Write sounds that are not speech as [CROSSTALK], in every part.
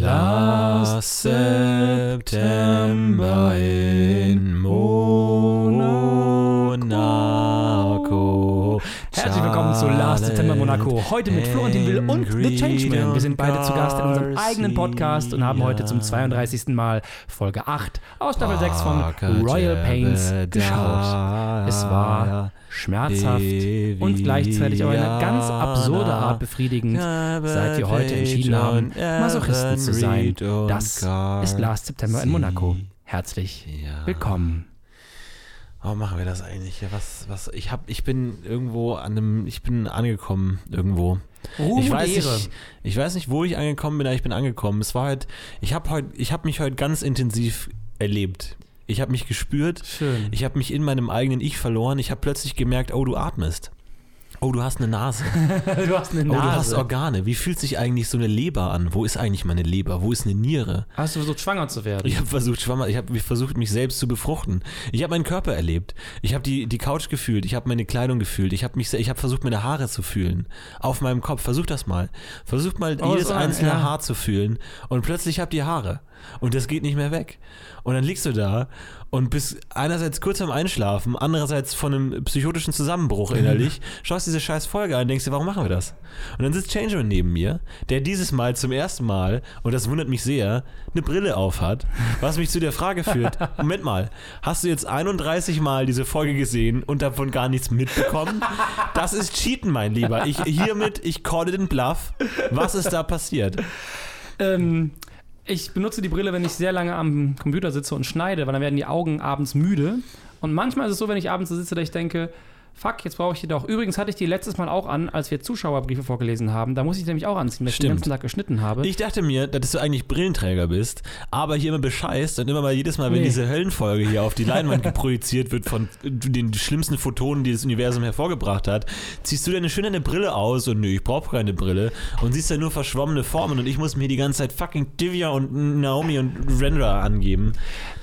Last September in Monaco. Herzlich willkommen zu Last September Monaco. Heute mit Florentin Will und The Changeman. Wir sind beide zu Gast in unserem eigenen Podcast und haben heute zum 32. Mal Folge 8 aus Staffel 6 von Royal Pains geschaut. Es war schmerzhaft und gleichzeitig auf eine ganz absurde Art befriedigend, seit wir heute entschieden haben, Masochisten zu sein. Das ist Last September in Monaco. Herzlich willkommen. Warum machen wir das eigentlich? Was, was, ich hab, ich bin irgendwo an einem, ich bin angekommen irgendwo. Ruhm ich weiß Ehre. nicht, ich weiß nicht, wo ich angekommen bin, aber ich bin angekommen. Es war halt, ich habe heute, ich habe mich heute ganz intensiv erlebt. Ich habe mich gespürt. Schön. Ich habe mich in meinem eigenen Ich verloren. Ich habe plötzlich gemerkt, oh, du atmest. Oh, du hast eine Nase. [LAUGHS] du hast eine Oh, du hast Nase. Organe. Wie fühlt sich eigentlich so eine Leber an? Wo ist eigentlich meine Leber? Wo ist eine Niere? Hast du versucht, schwanger zu werden? Ich habe versucht, schwanger, ich habe versucht, mich selbst zu befruchten. Ich habe meinen Körper erlebt. Ich habe die, die Couch gefühlt. Ich habe meine Kleidung gefühlt. Ich habe mich, ich habe versucht, meine Haare zu fühlen. Auf meinem Kopf. Versuch das mal. Versucht mal Oh, jedes einzelne ja. Haar zu fühlen. Und plötzlich habt ihr Haare. Und das geht nicht mehr weg. Und dann liegst du da und bist einerseits kurz am Einschlafen, andererseits von einem psychotischen Zusammenbruch innerlich, schaust diese scheiß Folge an und denkst dir, warum machen wir das? Und dann sitzt Changeman neben mir, der dieses Mal zum ersten Mal, und das wundert mich sehr, eine Brille auf hat, was mich zu der Frage führt, [LAUGHS] Moment mal, hast du jetzt 31 Mal diese Folge gesehen und davon gar nichts mitbekommen? Das ist Cheaten, mein Lieber. Ich hiermit, ich call den Bluff. Was ist da passiert? Ähm, ich benutze die Brille, wenn ich sehr lange am Computer sitze und schneide, weil dann werden die Augen abends müde. Und manchmal ist es so, wenn ich abends so sitze, dass ich denke, fuck, jetzt brauche ich die doch. Übrigens hatte ich die letztes Mal auch an, als wir Zuschauerbriefe vorgelesen haben. Da muss ich nämlich auch anziehen, weil ich den ganzen Tag geschnitten habe. Ich dachte mir, dass du eigentlich Brillenträger bist, aber hier immer bescheißt und immer mal jedes Mal, wenn Nee. diese Höllenfolge hier auf die Leinwand geprojiziert wird von den schlimmsten Photonen, die das Universum hervorgebracht hat, ziehst du deine schön eine Brille aus und nö, ich brauche keine Brille und siehst da nur verschwommene Formen und ich muss mir die ganze Zeit fucking Divya und Naomi und Rendra angeben.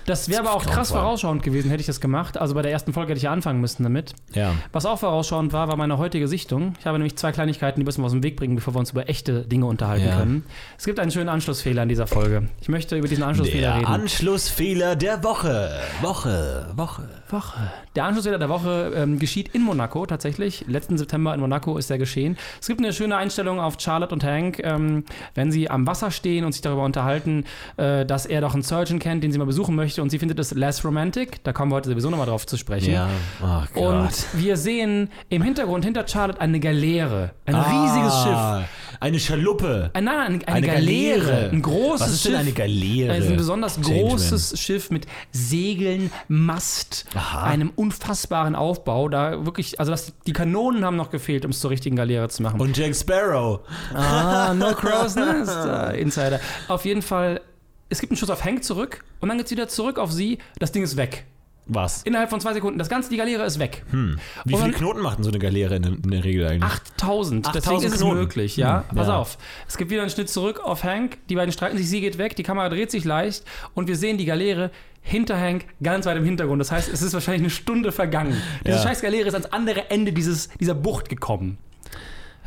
das wäre aber auch krass vorausschauend gewesen, hätte ich das gemacht. Also bei der ersten Folge hätte ich ja anfangen müssen damit. Ja. Was auch vorausschauend war, war meine heutige Sichtung. Ich habe nämlich zwei Kleinigkeiten, die müssen wir aus dem Weg bringen, bevor wir uns über echte Dinge unterhalten Ja. können. Es gibt einen schönen Anschlussfehler in dieser Folge. Ich möchte über diesen Anschlussfehler Der reden. Anschlussfehler der Woche. Woche, Woche. Woche. Der Anschlussfehler der Woche ähm, geschieht in Monaco tatsächlich. Letzten September in Monaco ist der geschehen. Es gibt eine schöne Einstellung auf Charlotte und Hank, ähm, wenn sie am Wasser stehen und sich darüber unterhalten, äh, dass er doch einen Surgeon kennt, den sie mal besuchen möchte und sie findet es less romantic. Da kommen wir heute sowieso nochmal drauf zu sprechen. Ja. Oh Gott. Und wir sehen im Hintergrund hinter Charlotte eine Galeere. Ein riesiges Schiff. Ah, Eine Schaluppe. Ein, nein, eine, eine, Eine Galeere. Galeere. Ein großes Was ist Schiff. denn eine Galeere? Ist ein besonders Changeman. großes Schiff mit Segeln, Mast, Aha. einem unfassbaren Aufbau. Da wirklich, also das, die Kanonen haben noch gefehlt, um es zur richtigen Galeere zu machen. Und Jack Sparrow. ah, no [LAUGHS] crow's nest, äh, Insider. Auf jeden Fall, es gibt einen Schuss auf Hank zurück und dann geht es wieder zurück auf sie. Das Ding ist weg. Was? Innerhalb von zwei Sekunden. Das ganze, die Galeere ist weg. Hm. Wie viele Knoten macht denn so eine Galeere in, in der Regel eigentlich? 8000. Deswegen 8000 ist es Knoten. möglich, ja. Hm, Pass ja. auf. Es gibt wieder einen Schnitt zurück auf Hank. Die beiden streiten sich, sie geht weg, die Kamera dreht sich leicht und wir sehen die Galeere hinter Hank ganz weit im Hintergrund. Das heißt, es ist wahrscheinlich eine Stunde vergangen. Diese Ja. scheiß Galeere ist ans andere Ende dieses, dieser Bucht gekommen.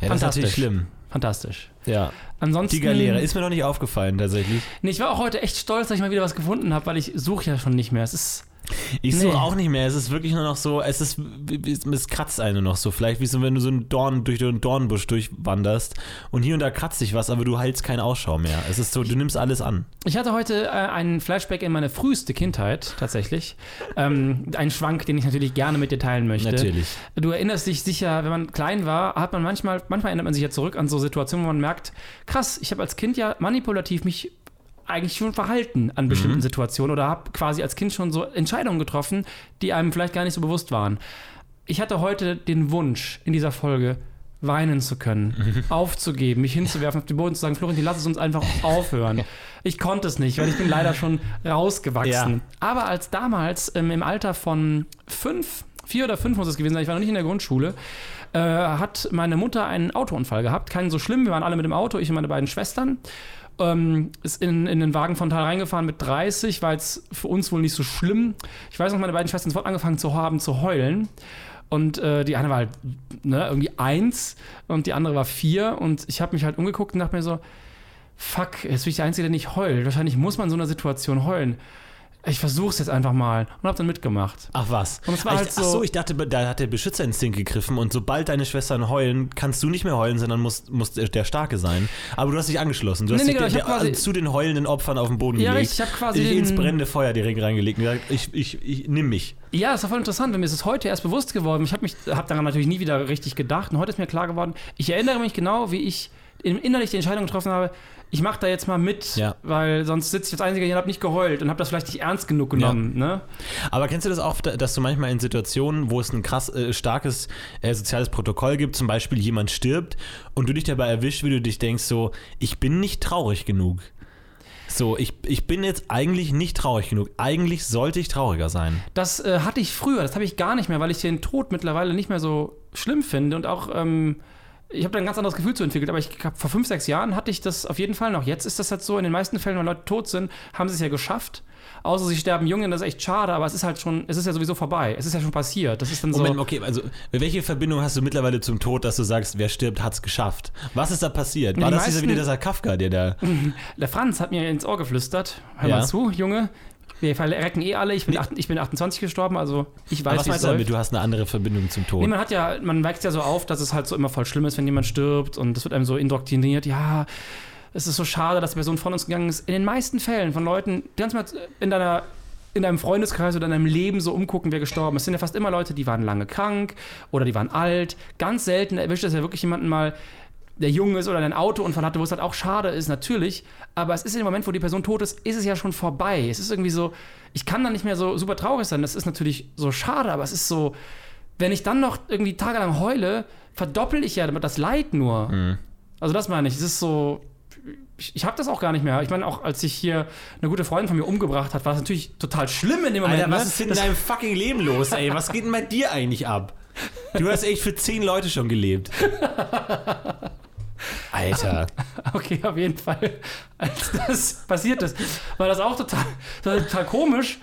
ja, das ist natürlich schlimm. Fantastisch. Ja. Ansonsten. Die Galeere ist mir noch nicht aufgefallen, tatsächlich. Nee, ich war auch heute echt stolz, dass ich mal wieder was gefunden habe, weil ich suche ja schon nicht mehr. Es ist. Ich Nee. suche auch nicht mehr. Es ist wirklich nur noch so, es ist, es kratzt einen noch so. Vielleicht wie so, wenn du so einen Dorn durch den Dornbusch durchwanderst und hier und da kratzt dich was, aber du hältst keinen Ausschau mehr. Es ist so, du nimmst alles an. Ich hatte heute äh, einen Flashback in meine früheste Kindheit, tatsächlich. [LAUGHS] ähm, ein Schwank, den ich natürlich gerne mit dir teilen möchte. Natürlich. Du erinnerst dich sicher, wenn man klein war, hat man manchmal, manchmal erinnert man sich ja zurück an so Situationen, wo man merkt, krass, ich habe als Kind ja manipulativ mich eigentlich schon verhalten an bestimmten Situationen oder habe quasi als Kind schon so Entscheidungen getroffen, die einem vielleicht gar nicht so bewusst waren. Ich hatte heute den Wunsch in dieser Folge, weinen zu können, [LAUGHS] aufzugeben, mich hinzuwerfen auf den Boden zu sagen, Florentin, lass es uns einfach aufhören. Ich konnte es nicht, weil ich bin leider schon rausgewachsen. Ja. Aber als damals ähm, im Alter von fünf, vier oder fünf muss es gewesen sein, ich war noch nicht in der Grundschule, äh, hat meine Mutter einen Autounfall gehabt. Keinen so schlimm, wir waren alle mit dem Auto, ich und meine beiden Schwestern. Ähm, ist in, in den Wagen von Tal reingefahren mit 30, war jetzt für uns wohl nicht so schlimm. Ich weiß noch, meine beiden Schwestern sofort angefangen zu haben, zu heulen. Und äh, die eine war halt ne, irgendwie eins und die andere war vier. Und ich habe mich halt umgeguckt und dachte mir so, fuck, jetzt bin ich der Einzige, der nicht heult. Wahrscheinlich muss man in so einer Situation heulen. Ich versuch's jetzt einfach mal und hab dann mitgemacht. Ach was. Und es war ich, halt so- ach so, ich dachte, da hat der Beschützerinstinkt gegriffen und sobald deine Schwestern heulen, kannst du nicht mehr heulen, sondern musst, musst der Starke sein. Aber du hast dich angeschlossen. Du Nee, hast nee, dich genau, der, ich hab quasi- der, zu den heulenden Opfern auf den Boden Ja, gelegt. richtig, ich hab quasi dich den- ins brennende Feuer direkt reingelegt und gesagt, ich, ich, ich nimm mich. Ja, das war voll interessant, weil mir ist es heute erst bewusst geworden. Ich habe mich, habe daran natürlich nie wieder richtig gedacht. Und heute ist mir klar geworden. Ich erinnere mich genau, wie ich in- innerlich die Entscheidung getroffen habe. Ich mache da jetzt mal mit, Ja. weil sonst sitze ich als Einziger hier und habe nicht geheult und habe das vielleicht nicht ernst genug genommen. Ne? Aber kennst du das auch, dass du manchmal in Situationen, wo es ein krass äh, starkes äh, soziales Protokoll gibt, zum Beispiel jemand stirbt und du dich dabei erwischt, wie du dich denkst, so, ich bin nicht traurig genug. So, ich, ich bin jetzt eigentlich nicht traurig genug. Eigentlich sollte ich trauriger sein. Das äh, hatte ich früher, das habe ich gar nicht mehr, weil ich den Tod mittlerweile nicht mehr so schlimm finde und auch. Ähm, ich habe da ein ganz anderes Gefühl zu entwickelt, aber ich hab, vor fünf, sechs Jahren hatte ich das auf jeden Fall noch. Jetzt ist das halt so, in den meisten Fällen, wenn Leute tot sind, haben sie es ja geschafft. Außer sie sterben jung, das ist echt schade, aber es ist halt schon, es ist ja sowieso vorbei. Es ist ja schon passiert. Das ist dann so. Moment, okay, also welche Verbindung hast du mittlerweile zum Tod, dass du sagst, wer stirbt, hat's geschafft? Was ist da passiert? War Die das dieser meisten- wieder dieser Kafka, der da. [LAUGHS] Der Franz hat mir ins Ohr geflüstert. Hör Ja. mal zu, Junge. Wir verrecken eh alle. Ich bin, acht, ich bin 28 gestorben, also ich weiß, Aber was meinst du damit? Du hast eine andere Verbindung zum Tod. Nee, man hat ja, man wächst ja so auf, dass es halt so immer voll schlimm ist, wenn jemand stirbt und es wird einem so indoktriniert, ja, es ist so schade, dass die Person von uns gegangen ist. In den meisten Fällen von Leuten, die kannst mal in deiner in deinem Freundeskreis oder in deinem Leben so umgucken, wer gestorben ist. Es sind ja fast immer Leute, die waren lange krank oder die waren alt. Ganz selten erwischt es ja wirklich jemanden mal, der jung ist oder einen Autounfall hatte, wo es halt auch schade ist, natürlich. Aber es ist in dem Moment, wo die Person tot ist, ist es ja schon vorbei. Es ist irgendwie so, ich kann da nicht mehr so super traurig sein. Das ist natürlich so schade, aber es ist so, wenn ich dann noch irgendwie tagelang heule, verdoppel ich ja damit das Leid nur. Also das meine ich. Es ist so, ich, ich habe das auch gar nicht mehr. Ich meine, auch als sich hier eine gute Freundin von mir umgebracht hat, war das natürlich total schlimm in dem Moment. Alter, was ne? ist denn in deinem fucking Leben los, ey? Was geht denn bei dir eigentlich ab? Du hast echt für zehn Leute schon gelebt. [LAUGHS] Alter. [LAUGHS] Okay, auf jeden Fall. Als das passiert ist, war das auch total, total komisch.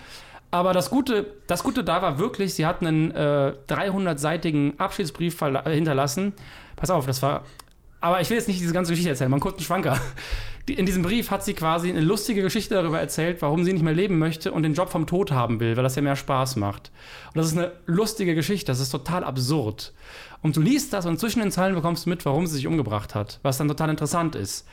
Aber das Gute, das Gute da war wirklich, sie hat einen äh, 300-seitigen Abschiedsbrief hinterlassen. Pass auf, das war. Aber ich will jetzt nicht diese ganze Geschichte erzählen, mal einen kurzen Schwanker. Die, in diesem Brief hat sie quasi eine lustige Geschichte darüber erzählt, warum sie nicht mehr leben möchte und den Job vom Tod haben will, weil das ja mehr Spaß macht. Und das ist eine lustige Geschichte, das ist total absurd. Und du liest das und zwischen den Zeilen bekommst du mit, warum sie sich umgebracht hat, was dann total interessant ist.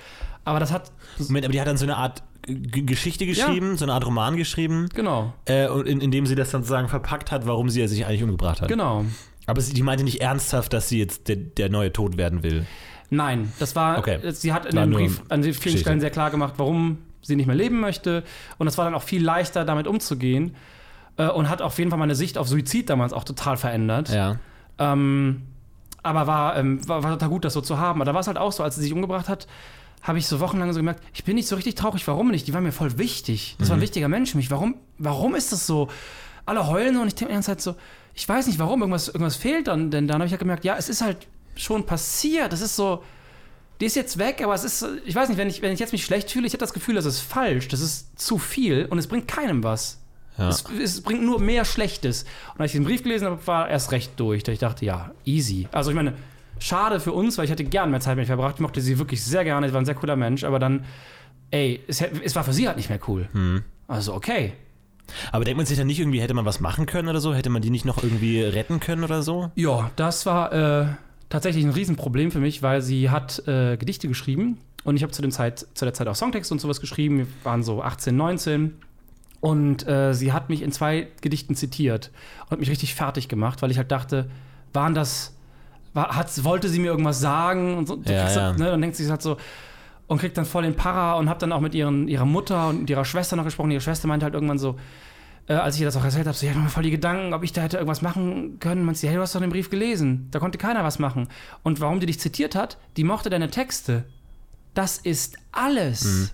Aber das hat. Moment, aber die hat dann so eine Art G Geschichte geschrieben, so eine Art Roman geschrieben, Genau, äh, und in, in dem sie das dann sozusagen verpackt hat, warum sie sich eigentlich umgebracht hat. genau. Aber sie, die meinte nicht ernsthaft, dass sie jetzt der, der neue Tod werden will. Nein, das war. Okay. Sie hat in War dem Brief an vielen Geschichte. Stellen sehr klar gemacht, warum sie nicht mehr leben möchte. Und es war dann auch viel leichter, damit umzugehen. Äh, Und hat auf jeden Fall meine Sicht auf Suizid damals auch total verändert. Ja. Ähm, aber war, ähm, war, war total gut, das so zu haben. Aber da war es halt auch so, als sie sich umgebracht hat, habe ich so wochenlang so gemerkt, ich bin nicht so richtig traurig, warum nicht? Die war mir voll wichtig. Das war Mhm. ein wichtiger Mensch für mich. Warum, warum ist das so? Alle heulen und ich denke mir die ganze Zeit so, ich weiß nicht warum, irgendwas, irgendwas fehlt dann. Denn dann habe ich halt gemerkt, ja, es ist halt schon passiert. Es ist so, die ist jetzt weg, aber es ist, ich weiß nicht, wenn ich, wenn ich jetzt mich schlecht fühle, ich habe das Gefühl, das ist falsch, das ist zu viel und es bringt keinem was. Ja. Es, es bringt nur mehr Schlechtes. Und als ich den Brief gelesen habe, war erst recht durch. Da ich dachte, ja, easy. Also ich meine, schade für uns, weil ich hätte gern mehr Zeit mit ihr verbracht. Ich mochte sie wirklich sehr gerne. Sie war ein sehr cooler Mensch. Aber dann, ey, es, es war für sie halt nicht mehr cool. Hm. Also okay. Aber denkt man sich dann nicht irgendwie, hätte man was machen können oder so? Hätte man die nicht noch irgendwie retten können oder so? Ja, das war äh, tatsächlich ein Riesenproblem für mich, weil sie hat äh, Gedichte geschrieben. Und ich habe zu, dem Zeit- zu der Zeit auch Songtext und sowas geschrieben. Wir waren so 18, 19. Und äh, sie hat mich in zwei Gedichten zitiert und mich richtig fertig gemacht, weil ich halt dachte, waren das, war, hat, wollte sie mir irgendwas sagen? Und so, Ja, ja. Halt, ne, dann denkt sie sich halt so, und kriegt dann voll den Para und hab dann auch mit ihren, ihrer Mutter und ihrer Schwester noch gesprochen. Ihre Schwester meinte halt irgendwann so, äh, als ich ihr das auch erzählt habe, so, ich hatte mir voll die Gedanken, ob ich da hätte irgendwas machen können. Man sie, hey, du hast doch den Brief gelesen. Da konnte keiner was machen. Und warum die dich zitiert hat, die mochte deine Texte. Das ist alles.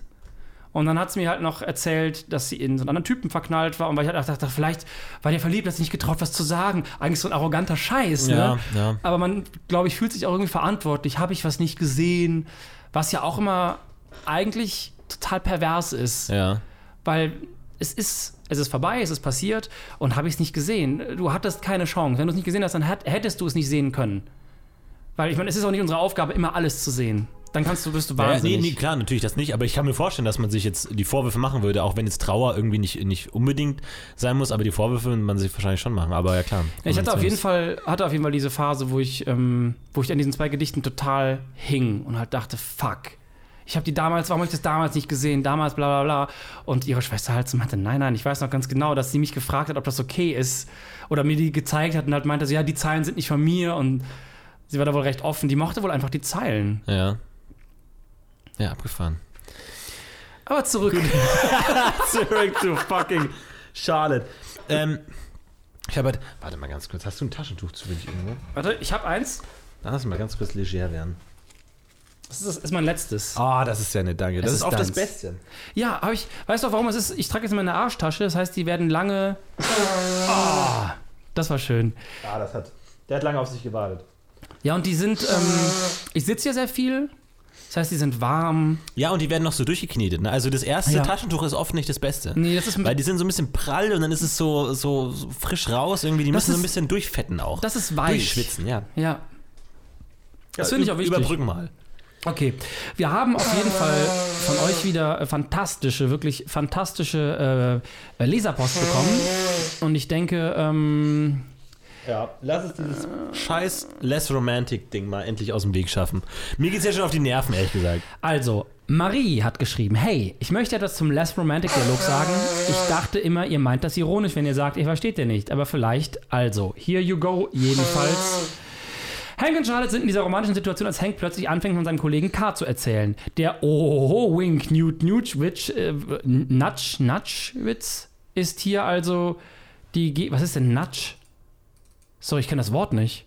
Und dann hat sie mir halt noch erzählt, dass sie in so einen anderen Typen verknallt war. Und weil ich halt dachte, vielleicht war der verliebt, hat sie nicht getraut, was zu sagen. Eigentlich so ein arroganter Scheiß, Ja, ne? ja. Aber man, glaube ich, fühlt sich auch irgendwie verantwortlich. Habe ich was nicht gesehen? Was ja auch immer eigentlich total pervers ist. Ja. Weil es ist, es ist vorbei, es ist passiert und habe ich es nicht gesehen. Du hattest keine Chance. Wenn du es nicht gesehen hast, dann hättest du es nicht sehen können. Weil ich meine, es ist auch nicht unsere Aufgabe, immer alles zu sehen. Dann kannst du, bist du Ja, nee, wahnsinnig. nee, klar, natürlich das nicht, aber ich kann mir vorstellen, dass man sich jetzt die Vorwürfe machen würde, auch wenn jetzt Trauer irgendwie nicht, nicht unbedingt sein muss, aber die Vorwürfe würde man sich wahrscheinlich schon machen, aber ja klar. Ja, ich hatte auf jeden Fall, hatte auf jeden Fall diese Phase, wo ich, ähm, wo ich an diesen zwei Gedichten total hing und halt dachte, fuck. Ich habe die damals, warum habe ich das damals nicht gesehen? Damals, bla bla bla. Und ihre Schwester halt so meinte, nein, nein, ich weiß noch ganz genau, dass sie mich gefragt hat, ob das okay ist. Oder mir die gezeigt hat und halt meinte, so, ja, die Zeilen sind nicht von mir. Und sie war da wohl recht offen. Die mochte wohl einfach die Zeilen. Ja. Ja, abgefahren. Aber zurück. [LAUGHS] Zurück zu fucking Charlotte. Ähm, ich habe halt, warte mal ganz kurz, hast du ein Taschentuch zufällig irgendwo? Warte, ich habe eins. Da lass mal ganz kurz leger werden. Das ist, das ist mein letztes. Ah, das ist ja nett, danke. Das Es ist ist auch das. Beste. Ja, aber ich weiß doch, warum es ist. Ich trage jetzt in meine Arschtasche. Das heißt, die werden lange. Ah, das war schön. Ah, das hat, der hat lange auf sich gewartet. Ja, und die sind. Ähm, ich sitze hier sehr viel. Das heißt, die sind warm. Ja, und die werden noch so durchgeknetet. Ne? Also das erste Ja. Taschentuch ist oft nicht das Beste. Nee, das ist. Weil die sind so ein bisschen prall und dann ist es so, so, so frisch raus irgendwie. Die Das müssen so ein ist- bisschen durchfetten auch. das ist weich. Durchschwitzen, ja. Ja. Das finde ich auch wichtig. Überbrücken mal. Okay. Wir haben auf jeden Fall von euch wieder äh, fantastische, wirklich fantastische äh, Leserpost bekommen. Und ich denke, ähm, Ja, lass es dieses scheiß Less Romantic Ding mal endlich aus dem Weg schaffen. Mir geht's ja schon auf die Nerven, ehrlich gesagt. Also, Marie hat geschrieben, hey, ich möchte etwas zum Less Romantic Dialog sagen. Ich dachte immer, ihr meint das ironisch, wenn ihr sagt, ihr versteht den nicht. Aber vielleicht, also, here you go, jedenfalls. Hank und Charlotte sind in dieser romantischen Situation, als Hank plötzlich anfängt, von seinem Kollegen K zu erzählen. Der Ohoho Wink Newt Newtwitch, äh, Nutsch, Nutschwitz ist hier also die, Ge was ist denn Nutsch? Sorry, ich kenne das Wort nicht.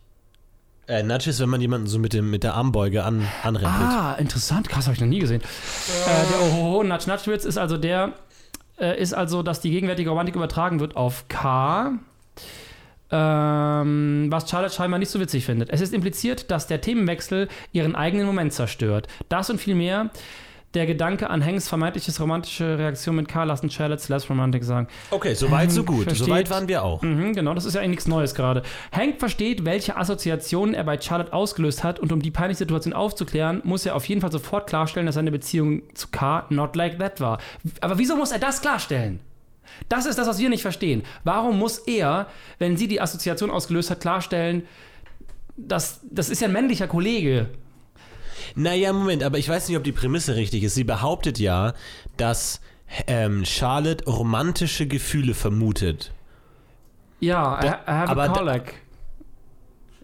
Äh, Nudge ist, wenn man jemanden so mit, dem, mit der Armbeuge an, anrempelt. Ah, interessant. Krass, habe ich noch nie gesehen. Äh, der Ohoho Natsch Natschwitz ist also der, äh, ist also, dass die gegenwärtige Romantik übertragen wird auf K. Ähm, was Charlotte scheinbar nicht so witzig findet. Es ist impliziert, dass der Themenwechsel ihren eigenen Moment zerstört. Das und viel mehr. Der Gedanke an Hanks vermeintliches romantische Reaktion mit K lassen Charlottes Less Romantic sagen. Okay, soweit, so gut. Versteht. Soweit waren wir auch. Mhm, genau, das ist ja eigentlich nichts Neues gerade. Hank versteht, welche Assoziationen er bei Charlotte ausgelöst hat und um die peinliche Situation aufzuklären, muss er auf jeden Fall sofort klarstellen, dass seine Beziehung zu K not like that war. Aber wieso muss er das klarstellen? Das ist das, was wir nicht verstehen. Warum muss er, wenn sie die Assoziation ausgelöst hat, klarstellen, dass das ist ja ein männlicher Kollege. Naja, Moment, aber ich weiß nicht, ob die Prämisse richtig ist. Sie behauptet ja, dass ähm, Charlotte romantische Gefühle vermutet. Ja, I, I have aber a da- colic.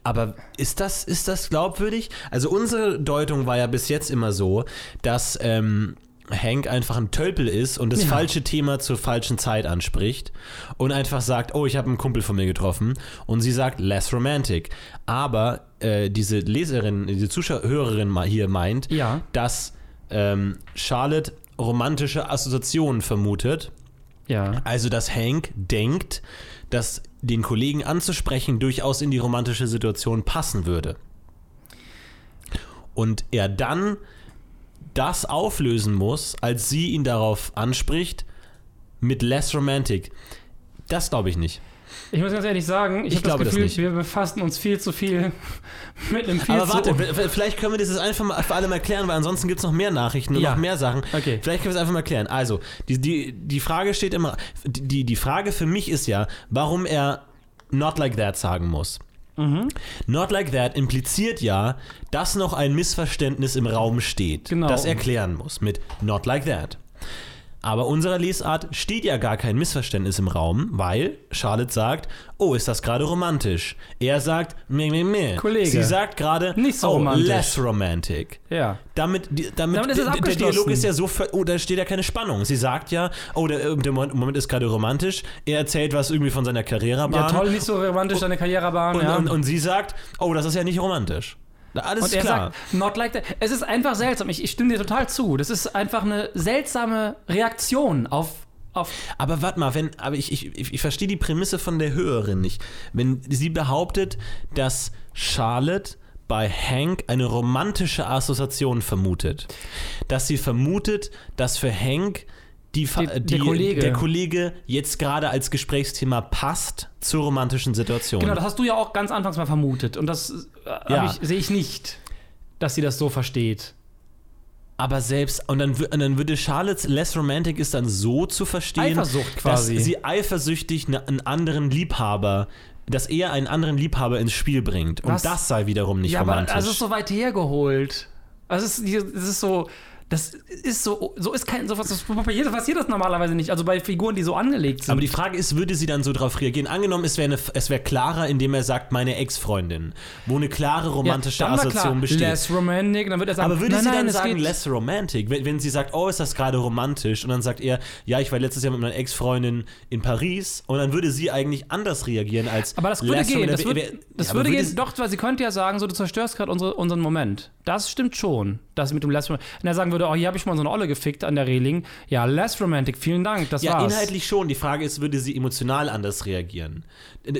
Aber ist das, ist das glaubwürdig? Also unsere Deutung war ja bis jetzt immer so, dass ähm, Hank einfach ein Tölpel ist und das Ja. falsche Thema zur falschen Zeit anspricht und einfach sagt, oh, ich habe einen Kumpel von mir getroffen und sie sagt, less romantic. Aber äh, diese Leserin, diese Zuschauerin hier meint, Ja. dass ähm, Charlotte romantische Assoziationen vermutet. Ja. Also, dass Hank denkt, dass den Kollegen anzusprechen durchaus in die romantische Situation passen würde. Und er dann das auflösen muss, als sie ihn darauf anspricht, mit less romantic. Das glaube ich nicht. Ich muss ganz ehrlich sagen, ich, Ich habe das glaube das Gefühl, nicht. wir befassen uns viel zu viel [LAUGHS] mit einem viel Aber warte, vielleicht können wir das jetzt einfach mal für alle mal klären, weil ansonsten gibt es noch mehr Nachrichten und Ja. noch mehr Sachen. Okay. Vielleicht können wir es einfach mal klären. Also, die, die, die Frage steht immer, die, die Frage für mich ist ja, warum er not like that sagen muss. Mhm. Not like that impliziert ja, dass noch ein Missverständnis im Raum steht, Genau. das er klären muss mit not like that. Aber unserer Lesart steht ja gar kein Missverständnis im Raum, weil Charlotte sagt, oh, ist das gerade romantisch? Er sagt, meh, meh, meh. Kollege. Sie sagt gerade, Nicht so oh, romantisch. less romantic. Ja. Damit, damit, Damit ist es der. Dialog ist ja so, oh, da steht ja keine Spannung. Sie sagt ja, oh, der, der Moment, Moment ist gerade romantisch. Er erzählt was irgendwie von seiner Karrierebahn. Ja, toll, nicht so romantisch, deine Karrierebahn. Und, ja. und, und sie sagt, oh, das ist ja nicht romantisch. Alles Und er klar. sagt, not like that. Es ist einfach seltsam. Ich, ich stimme dir total zu. Das ist einfach eine seltsame Reaktion auf. auf aber warte mal, wenn, aber ich, ich, ich, ich verstehe die Prämisse von der Hörerin nicht. Wenn sie behauptet, dass Charlotte bei Hank eine romantische Assoziation vermutet, dass sie vermutet, dass für Hank die, Die- der Kollege. der Kollege jetzt gerade als Gesprächsthema passt zur romantischen Situation. genau, das hast du ja auch ganz anfangs mal vermutet. Und das äh, Ja. sehe ich nicht, dass sie das so versteht. Aber selbst, und dann, und dann würde Charlottes Less Romantic ist dann so zu verstehen, Eifersucht quasi. dass sie eifersüchtig ne- einen anderen Liebhaber, dass er einen anderen Liebhaber ins Spiel bringt. Und Was? das sei wiederum nicht ja, romantisch. aber also es ist so weit hergeholt. Also es ist, es ist so, das ist so, so ist kein, das passiert passiert das normalerweise nicht. Also bei Figuren, die so angelegt sind. Aber die Frage ist, würde sie dann so darauf reagieren? Angenommen, es wäre wär klarer, indem er sagt, meine Ex-Freundin, wo eine klare romantische war Assoziation klar, besteht. Less romantic, dann wird er sagen, Aber würde nein, sie nein, dann es sagen, less romantic? Wenn, wenn sie sagt, oh, ist das gerade romantisch? Und dann sagt er, ja, ich war letztes Jahr mit meiner Ex-Freundin in Paris. Und dann würde sie eigentlich anders reagieren als Aber das würde less gehen. Das, würde, Wer- das ja, würde würde gehen. sie- Doch, weil sie könnte ja sagen, so, du zerstörst gerade unsere, unseren Moment. Das stimmt schon. Das mit dem Less Romantic. Wenn er sagen würde, oh, hier habe ich mal so eine Olle gefickt an der Reling. Ja, Less Romantic, vielen Dank, das Ja, war's. inhaltlich schon. Die Frage ist, würde sie emotional anders reagieren?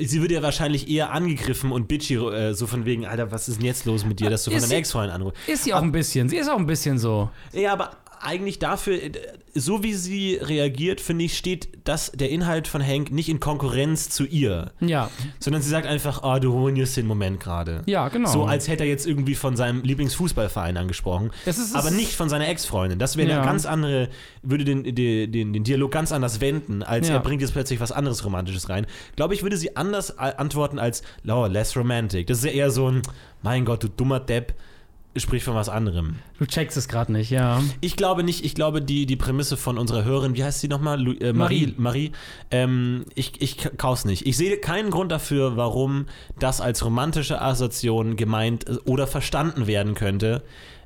Sie würde ja wahrscheinlich eher angegriffen und bitchy, äh, so von wegen, Alter, was ist denn jetzt los mit dir, dass du von Ist deiner sie- Ex-Freundin anrufst? Ist sie auch ein bisschen. Sie ist auch ein bisschen so. Ja, aber eigentlich dafür, äh, so wie sie reagiert, finde ich, steht das, der Inhalt von Hank nicht in Konkurrenz zu ihr. Ja. Sondern sie sagt einfach, ah, du ruinierst den Moment gerade. Ja, genau. So als hätte er jetzt irgendwie von seinem Lieblingsfußballverein angesprochen. Das ist- aber nicht von seiner Ex-Freundin. Das wäre Ja. eine ganz andere, würde den, den, den, den Dialog ganz anders wenden, als Ja. er bringt jetzt plötzlich was anderes Romantisches rein. Glaube ich, würde sie anders antworten als, oh, less romantic. Das ist ja eher so ein, mein Gott, du dummer Depp, sprich von was anderem. Du checkst es gerade nicht, ja. Ich glaube nicht, ich glaube, die, die Prämisse von unserer Hörerin, wie heißt sie nochmal? Lu- Äh, Marie. Marie, ähm, ich, ich kauf's nicht. Ich sehe keinen Grund dafür, warum das als romantische Assoziation gemeint äh, oder verstanden werden könnte.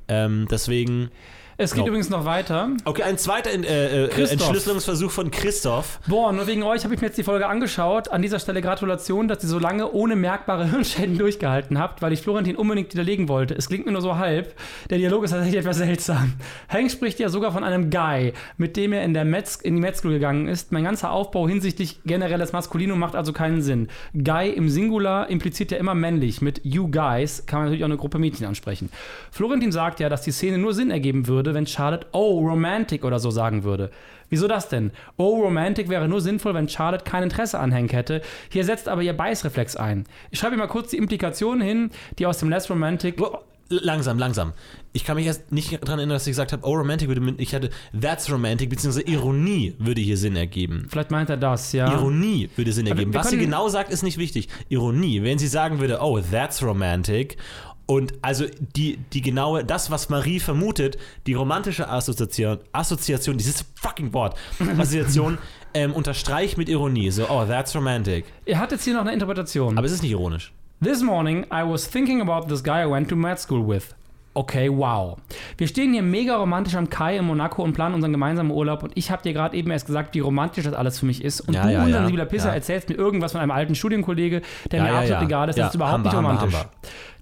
Ähm, deswegen. Es geht No. übrigens noch weiter. Okay, ein zweiter äh, äh. Entschlüsselungsversuch von Christoph. Boah, nur wegen euch habe ich mir jetzt die Folge angeschaut. An dieser Stelle Gratulation, dass ihr so lange ohne merkbare [LAUGHS] Hirnschäden durchgehalten habt, weil ich Florentin unbedingt widerlegen wollte. Es klingt mir nur so halb. Der Dialog ist tatsächlich etwas seltsam. Hank spricht ja sogar von einem Guy, mit dem er in, der Metz, in die Metzgul gegangen ist. Mein ganzer Aufbau hinsichtlich generelles Maskulinum macht also keinen Sinn. Guy im Singular impliziert ja immer männlich. Mit you guys kann man natürlich auch eine Gruppe Mädchen ansprechen. Florentin sagt ja, dass die Szene nur Sinn ergeben würde, wenn Charlotte oh romantic oder so sagen würde. Wieso das denn? Oh, Romantic wäre nur sinnvoll, wenn Charlotte kein Interesse an Hank hätte. Hier setzt aber ihr Beißreflex ein. Ich schreibe mal kurz die Implikationen hin, die aus dem Less Romantic. Wo- Langsam, langsam. Ich kann mich erst nicht daran erinnern, dass ich gesagt habe, oh, romantic würde mit, ich hatte, that's romantic, beziehungsweise Ironie würde hier Sinn ergeben. Vielleicht meint er das, ja. Ironie würde Sinn ergeben. Was sie genau sagt, ist nicht wichtig. Ironie, wenn sie sagen würde, oh, that's romantic. Und also die, die genaue, das, was Marie vermutet, die romantische Assoziation, Assoziation, dieses fucking Wort, [LAUGHS] Assoziation, ähm, unterstreicht mit Ironie. So, oh, that's romantic. Er hat jetzt hier noch eine Interpretation. Aber es ist nicht ironisch. This morning I was thinking about this guy I went to med school with. Okay, wow. Wir stehen hier mega romantisch am Kai in Monaco und planen unseren gemeinsamen Urlaub und ich habe dir gerade eben erst gesagt, wie romantisch das alles für mich ist und Ja, du, ja, ja. unsensibler Pisser, Ja. erzählst mir irgendwas von einem alten Studienkollege, der Ja, mir ja, absolut ja. egal ist, Ja, das ist überhaupt nicht romantisch. haben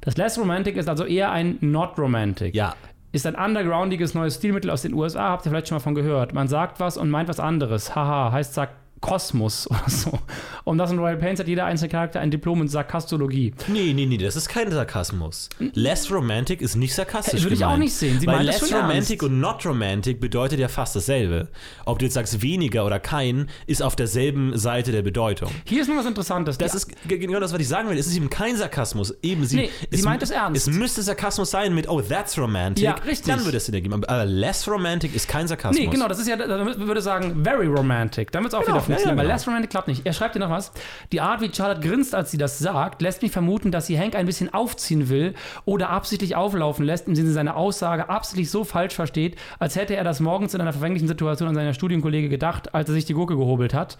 Das Less Romantic ist also eher ein Not Romantic. Ja. Ist ein undergroundiges neues Stilmittel aus den USA, habt ihr vielleicht schon mal von gehört. Man sagt was und meint was anderes. Haha, heißt sagt Kosmos [LAUGHS] oder so. Und das in Royal Pains hat jeder einzelne Charakter ein Diplom in Sarkastologie. Nee, nee, nee, das ist kein Sarkasmus. Less romantic ist nicht sarkastisch Äh, würde ich gemeint. auch nicht sehen. Sie Weil less romantic und not romantic bedeutet ja fast dasselbe. Ob du jetzt sagst weniger oder kein, ist auf derselben Seite der Bedeutung. Hier ist noch was Interessantes. Das ist ge- genau das, was ich sagen will. Es ist eben kein Sarkasmus. Eben sie, Nee, sie meint es ernst. Es müsste Sarkasmus sein mit, oh, that's romantic. Ja, richtig. Dann würde es Sinn ergeben. Aber less romantic ist kein Sarkasmus. Nee, genau, das ist ja, da würde sagen, very romantic. Dann wird es auch Genau, wieder funktionieren. ja, ja, Aber genau. less romantic klappt nicht. Er schreibt dir noch was. Die Art, wie Charlotte grinst, als sie das sagt, lässt mich vermuten, dass sie Hank ein bisschen aufziehen will oder absichtlich auflaufen lässt, im Sinne seiner Aussage absichtlich so falsch versteht, als hätte er das morgens in einer verfänglichen Situation an seiner Studienkollege gedacht, als er sich die Gurke gehobelt hat.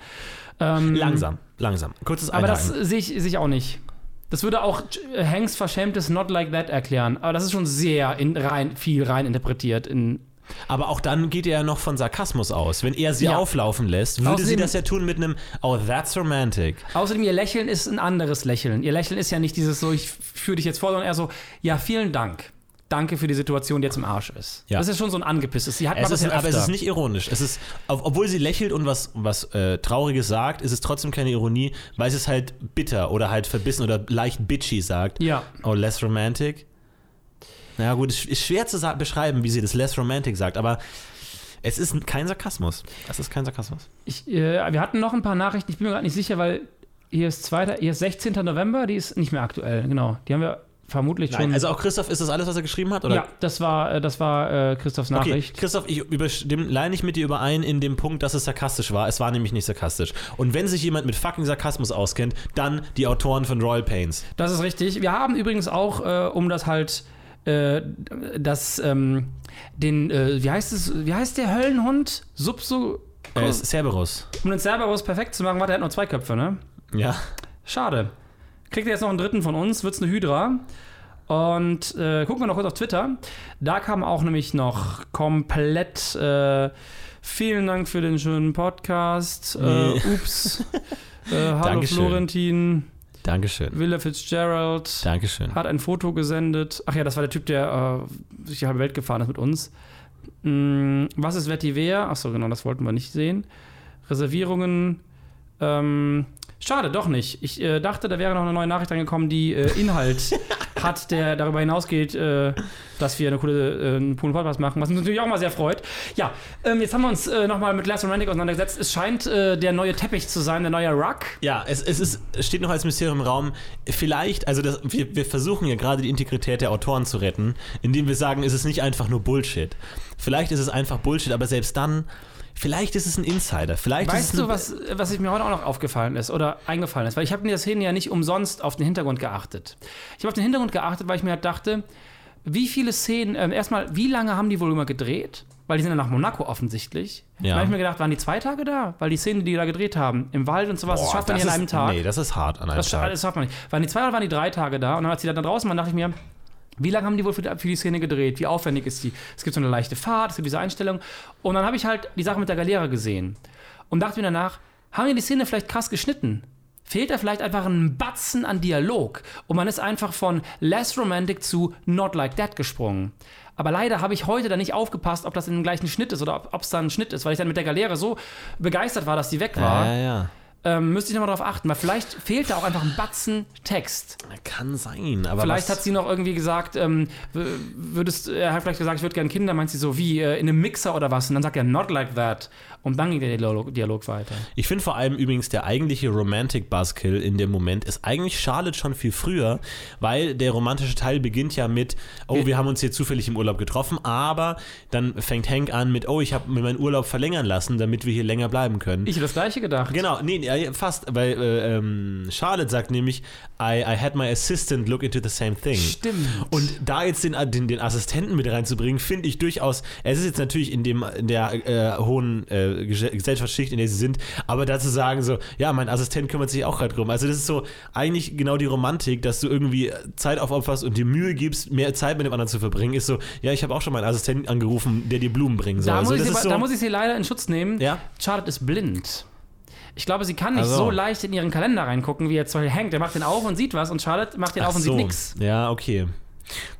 Ähm, Langsam, langsam. Kurzes Aber das Einhaken. sehe ich, sehe ich auch nicht. Das würde auch Hanks verschämtes Not Like That erklären. Aber das ist schon sehr in rein, viel rein interpretiert in Aber auch dann geht er ja noch von Sarkasmus aus. Wenn er sie Ja. auflaufen lässt, würde sie Außerdem- das ja tun mit einem, oh, that's romantic. Außerdem, ihr Lächeln ist ein anderes Lächeln. Ihr Lächeln ist ja nicht dieses so, ich führe dich jetzt vor, sondern eher so, ja, vielen Dank. Danke für die Situation, die jetzt im Arsch ist. Ja. Das ist schon so ein angepisstes. Sie hat Es ist, aber es ist nicht ironisch. Es ist, ob- obwohl sie lächelt und was, was äh, Trauriges sagt, ist es trotzdem keine Ironie, weil sie es halt bitter oder halt verbissen oder leicht bitchy sagt. Ja. Oh, less romantic. Naja, gut, es ist schwer zu beschreiben, wie sie das less romantic sagt, aber es ist kein Sarkasmus. Es ist kein Sarkasmus. Ich, äh, wir hatten noch ein paar Nachrichten, ich bin mir gerade nicht sicher, weil hier ist, zweiter, hier ist 16. November, die ist nicht mehr aktuell, genau. Die haben wir vermutlich Nein, schon. also auch Christoph, ist das alles, was er geschrieben hat? Oder? ja, das war, äh, das war äh, Christophs Okay, Nachricht. Christoph, ich überstimme leider nicht mit dir überein in dem Punkt, dass es sarkastisch war. Es war nämlich nicht sarkastisch. Und wenn sich jemand mit fucking Sarkasmus auskennt, dann die Autoren von Royal Pains. Das ist richtig. Wir haben übrigens auch, äh, um das halt, äh, das, ähm, den, äh, wie heißt es, wie heißt der Höllenhund? Subso. Äh, Cerberus. Um den Cerberus perfekt zu machen, warte, er hat nur zwei Köpfe, ne? Ja. Schade. Kriegt er jetzt noch einen dritten von uns, wird's eine Hydra. Und äh, gucken wir noch kurz auf Twitter. Da kam auch nämlich noch komplett äh, vielen Dank für den schönen Podcast. Äh, ups. [LAUGHS] äh, hallo Dankeschön. Florentin. Dankeschön. Willa Fitzgerald. Dankeschön. Hat ein Foto gesendet. Ach ja, das war der Typ, der äh, durch die halbe Welt gefahren ist mit uns. Mm, was ist Vetiver? Achso, genau, das wollten wir nicht sehen. Reservierungen. Ähm, schade, doch nicht. Ich äh, dachte, da wäre noch eine neue Nachricht angekommen, die äh, Inhalt [LAUGHS] hat, der darüber hinausgeht, äh, dass wir eine coole, äh, einen coolen Podcast machen, was uns natürlich auch mal sehr freut. Ja, ähm, jetzt haben wir uns äh, nochmal mit Last Romantic auseinandergesetzt. Es scheint äh, der neue Teppich zu sein, der neue Rug. Ja, es, es, ist, steht noch als Mysterium im Raum. Vielleicht, also das, wir, wir versuchen ja gerade die Integrität der Autoren zu retten, indem wir sagen, es ist nicht einfach nur Bullshit. Vielleicht ist es einfach Bullshit, aber selbst dann, vielleicht ist es ein Insider. Vielleicht Weißt du, was, was mir heute auch noch aufgefallen ist oder eingefallen ist? Weil ich habe in der Szene ja nicht umsonst auf den Hintergrund geachtet. Ich habe auf den Hintergrund geachtet, weil ich mir halt dachte, wie viele Szenen, ähm, erstmal, wie lange haben die wohl immer gedreht? Weil die sind ja nach Monaco offensichtlich. Ja. Da habe ich mir gedacht, waren die zwei Tage da? Weil die Szenen, die die da gedreht haben, im Wald und sowas, das Boah, schafft man das nicht an einem Tag. Nee, das ist hart an einem Das, Tag. das schafft man nicht. Waren die zwei oder waren die drei Tage da? Und dann, als die da draußen waren, dachte ich mir, wie lange haben die wohl für die, für die Szene gedreht? Wie aufwendig ist die? Es gibt so eine leichte Fahrt, es gibt diese Einstellung. Und dann habe ich halt die Sache mit der Galera gesehen und dachte mir danach, haben die die Szene vielleicht krass geschnitten? Fehlt da vielleicht einfach ein Batzen an Dialog und man ist einfach von Less Romantic zu Not Like That gesprungen. Aber leider habe ich heute da nicht aufgepasst, ob das in dem gleichen Schnitt ist oder ob es da ein Schnitt ist, weil ich dann mit der Galera so begeistert war, dass die weg war. ja, ja. Ähm, müsste ich nochmal darauf achten, weil vielleicht fehlt da auch einfach ein Batzen Text. Kann sein, aber Vielleicht was, hat sie noch irgendwie gesagt, ähm, würdest, er hat vielleicht gesagt, ich würde gerne Kinder, meint sie so, wie äh, in einem Mixer oder was? Und dann sagt er, not like that. Und dann ging der Dialog, Dialog weiter. Ich finde vor allem übrigens der eigentliche Romantic Buzzkill in dem Moment ist eigentlich Charlotte schon viel früher, weil der romantische Teil beginnt ja mit, oh, wir haben uns hier zufällig im Urlaub getroffen, aber dann fängt Hank an mit, oh, ich habe mir meinen Urlaub verlängern lassen, damit wir hier länger bleiben können. Ich habe das gleiche gedacht. Genau, nee, fast, weil äh, ähm, Charlotte sagt nämlich, I, I had my assistant look into the same thing. Stimmt. Und da jetzt den, den, den Assistenten mit reinzubringen, finde ich durchaus, es ist jetzt natürlich in, dem, in der äh, hohen äh, Ges- Gesellschaftsschicht, in der sie sind, aber dazu sagen so, ja, mein Assistent kümmert sich auch gerade drum. Also das ist so eigentlich genau die Romantik, dass du irgendwie Zeit aufopferst und dir Mühe gibst, mehr Zeit mit dem anderen zu verbringen, ist so, ja, ich habe auch schon meinen Assistenten angerufen, der dir Blumen bringen soll. Da, also muss ich sie, so, da muss ich sie leider in Schutz nehmen. Ja? Charlotte ist blind. Ich glaube, sie kann nicht Ach so. so leicht in ihren Kalender reingucken, wie jetzt zum Beispiel Hank. Der macht den auf und sieht was und Charlotte macht den Ach auf und so. sieht nichts. Ja, okay.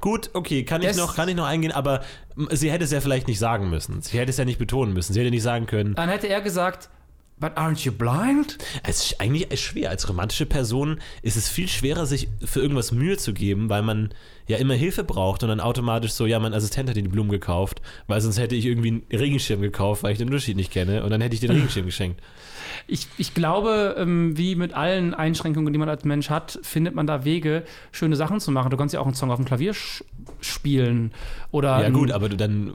Gut, okay, kann ich, noch, kann ich noch eingehen, aber sie hätte es ja vielleicht nicht sagen müssen. Sie hätte es ja nicht betonen müssen. Sie hätte nicht sagen können, Dann hätte er gesagt, but aren't you blind? es ist eigentlich schwer. Als romantische Person ist es viel schwerer, sich für irgendwas Mühe zu geben, weil man ja immer Hilfe braucht und dann automatisch so, ja, mein Assistent hat dir die Blumen gekauft, weil sonst hätte ich irgendwie einen Regenschirm gekauft, weil ich den Unterschied nicht kenne und dann hätte ich den Regenschirm geschenkt. Ich, ich glaube, ähm, wie mit allen Einschränkungen, die man als Mensch hat, findet man da Wege, schöne Sachen zu machen. Du kannst ja auch einen Song auf dem Klavier spielen oder Ja gut, aber du dann,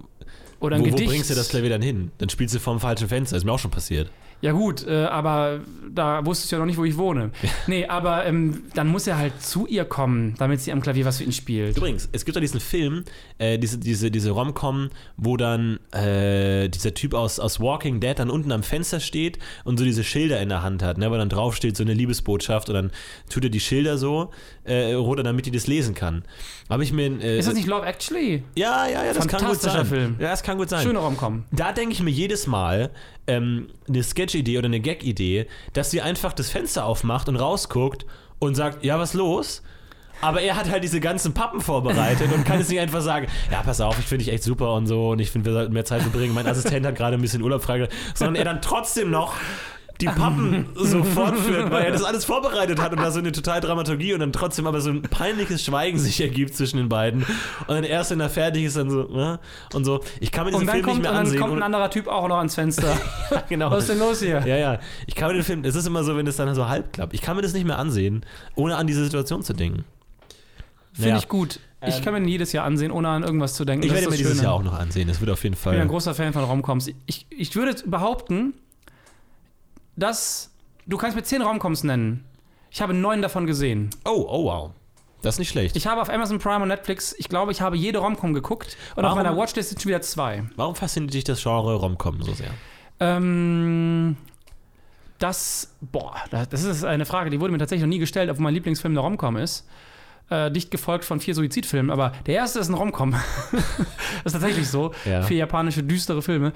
oder ein wo, wo Gedicht. bringst du das Klavier dann hin? Dann spielst du vorm falschen Fenster, ist mir auch schon passiert. Ja gut, äh, aber da wusstest du ja noch nicht, wo ich wohne. Nee, aber ähm, dann muss er halt zu ihr kommen, damit sie am Klavier was für ihn spielt. Übrigens, es gibt doch diesen Film, äh, diese, diese, diese Rom-Com, wo dann äh, dieser Typ aus, aus Walking Dead dann unten am Fenster steht und so diese Schilder in der Hand hat, ne, wo dann draufsteht, so eine Liebesbotschaft und dann tut er die Schilder so äh, runter, damit die das lesen kann. Habe ich mir. Äh, Ist das nicht Love Actually? Ja, ja, ja, das kann gut sein. Film. Ja, das kann gut sein. Schöne Romcom. Da denke ich mir jedes Mal ähm, eine Sketch-Idee oder eine Gag-Idee, dass sie einfach das Fenster aufmacht und rausguckt und sagt, ja, was los? Aber er hat halt diese ganzen Pappen vorbereitet und kann es nicht einfach sagen, ja, pass auf, ich finde dich echt super und so und ich finde, wir sollten mehr Zeit verbringen. Mein Assistent hat gerade ein bisschen Urlaub frei, sondern er dann trotzdem noch die [LAUGHS] Pappen so fortführt, weil er das alles vorbereitet hat und da so eine total Dramaturgie und dann trotzdem aber so ein peinliches Schweigen sich ergibt zwischen den beiden. Und dann erst, wenn er fertig ist, dann so, ne? und so. Ich kann mir diesen Film kommt, nicht mehr und dann ansehen. kommt ein anderer Typ auch noch ans Fenster. [LAUGHS] genau. Was ist denn los hier? Ja, ja. Ich kann mir den Film, es ist immer so, wenn es dann so halb klappt. Ich kann mir das nicht mehr ansehen, ohne an diese Situation zu denken. Finde Ja. ich gut. Ich Ähm, kann mir den jedes Jahr ansehen, ohne an irgendwas zu denken. Ich Das werde mir dieses Schöne. Jahr auch noch ansehen. Das wird auf jeden Ich bin ein Fall. großer Fan von Romcoms. Ich, ich würde behaupten, dass du kannst mir zehn Romcoms nennen. Ich habe neun davon gesehen. Oh, oh, wow. Das ist nicht schlecht. Ich habe auf Amazon Prime und Netflix, ich glaube, ich habe jede Romcom geguckt. Und auf Warum? meiner Watchlist sind schon wieder zwei. Warum fasziniert dich das Genre Romcom so sehr? Ähm, das, boah, das ist eine Frage, die wurde mir tatsächlich noch nie gestellt, obwohl mein Lieblingsfilm eine Romcom ist. Äh, dicht gefolgt von vier Suizidfilmen, aber der erste ist ein Romcom. [LAUGHS] das ist tatsächlich so. Ja. Vier japanische düstere Filme.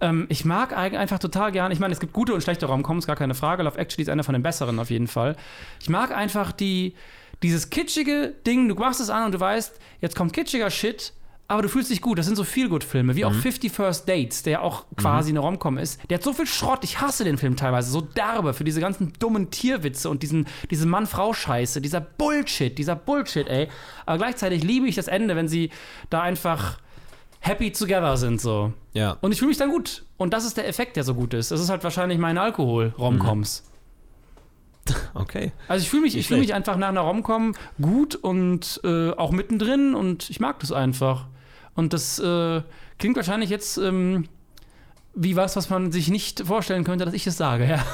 Ähm, ich mag einfach total gern, ich meine, es gibt gute und schlechte Romcoms, gar keine Frage. Love Actually ist einer von den besseren auf jeden Fall. Ich mag einfach die, dieses kitschige Ding, du machst es an und du weißt, jetzt kommt kitschiger Shit, aber du fühlst dich gut. Das sind so Feel-Good-Filme, wie auch 50 First Dates, der auch quasi eine Romcom ist. Der hat so viel Schrott, ich hasse den Film teilweise, so derbe für diese ganzen dummen Tierwitze und diesen, diese Mann-Frau-Scheiße, dieser Bullshit, dieser Bullshit, ey. Aber gleichzeitig liebe ich das Ende, wenn sie da einfach happy together sind, so. Ja. Und ich fühle mich dann gut. Und das ist der Effekt, der so gut ist. Das ist halt wahrscheinlich mein Alkohol, Romcoms. [LAUGHS] Okay. Also ich fühle mich, ich fühle mich einfach nach einer Romcom gut und äh, auch mittendrin und ich mag das einfach. Und das äh, klingt wahrscheinlich jetzt ähm, wie was, was man sich nicht vorstellen könnte, dass ich das sage. Ja.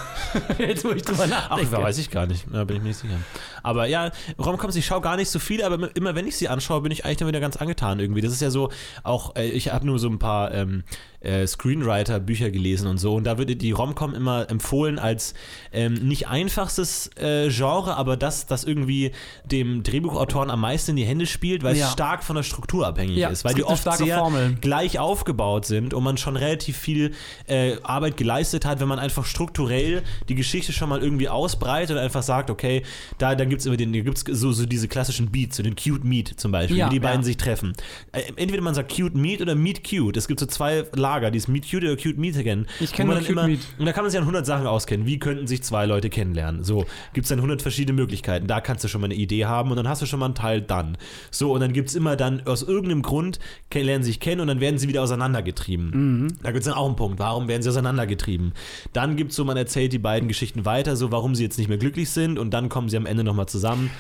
[LAUGHS] jetzt, wo ich drüber Ach, nachdenke. weiß ich gar nicht. Da bin ich mir nicht sicher. Aber ja, Romcoms, ich schaue gar nicht so viele, aber immer wenn ich sie anschaue, bin ich eigentlich dann wieder ganz angetan irgendwie. Das ist ja so, auch, äh, ich habe nur so ein paar ähm, äh, Screenwriter-Bücher gelesen und so. Und da wird die Romcom immer empfohlen als ähm, nicht einfachstes äh, Genre, aber das, das irgendwie dem Drehbuchautoren am meisten in die Hände spielt, weil Ja. es stark von der Struktur abhängig ist. es Weil die oft sehr Formel. gleich aufgebaut sind und man schon relativ viel äh, Arbeit geleistet hat, wenn man einfach strukturell die Geschichte schon mal irgendwie ausbreitet und einfach sagt, okay, da dann gibt es immer den, da gibt's so, so diese klassischen Beats, so den Cute Meat zum Beispiel, Ja, wie die beiden ja. sich treffen. Äh, entweder man sagt Cute Meat oder Meat Cute. Es gibt so zwei Lager, dieses Meat Cute oder Cute Meat again. Ich wo kenn man nur dann Cute Meat. Und da kann man sich an 100 Sachen auskennen. Wie könnten sich zwei Leute kennenlernen? So, gibt es dann 100 verschiedene Möglichkeiten. Da kannst du schon mal eine Idee haben und dann hast du schon mal einen Teil dann. So, und dann gibt es immer dann, aus irgendeinem Grund lernen sich kennen und dann werden sie wieder auseinandergetrieben. Mhm. Da gibt es dann auch einen Punkt. Warum werden sie auseinandergetrieben? Dann gibt es so, man erzählt die beiden Geschichten weiter, so warum sie jetzt nicht mehr glücklich sind und dann kommen sie am Ende nochmal zusammen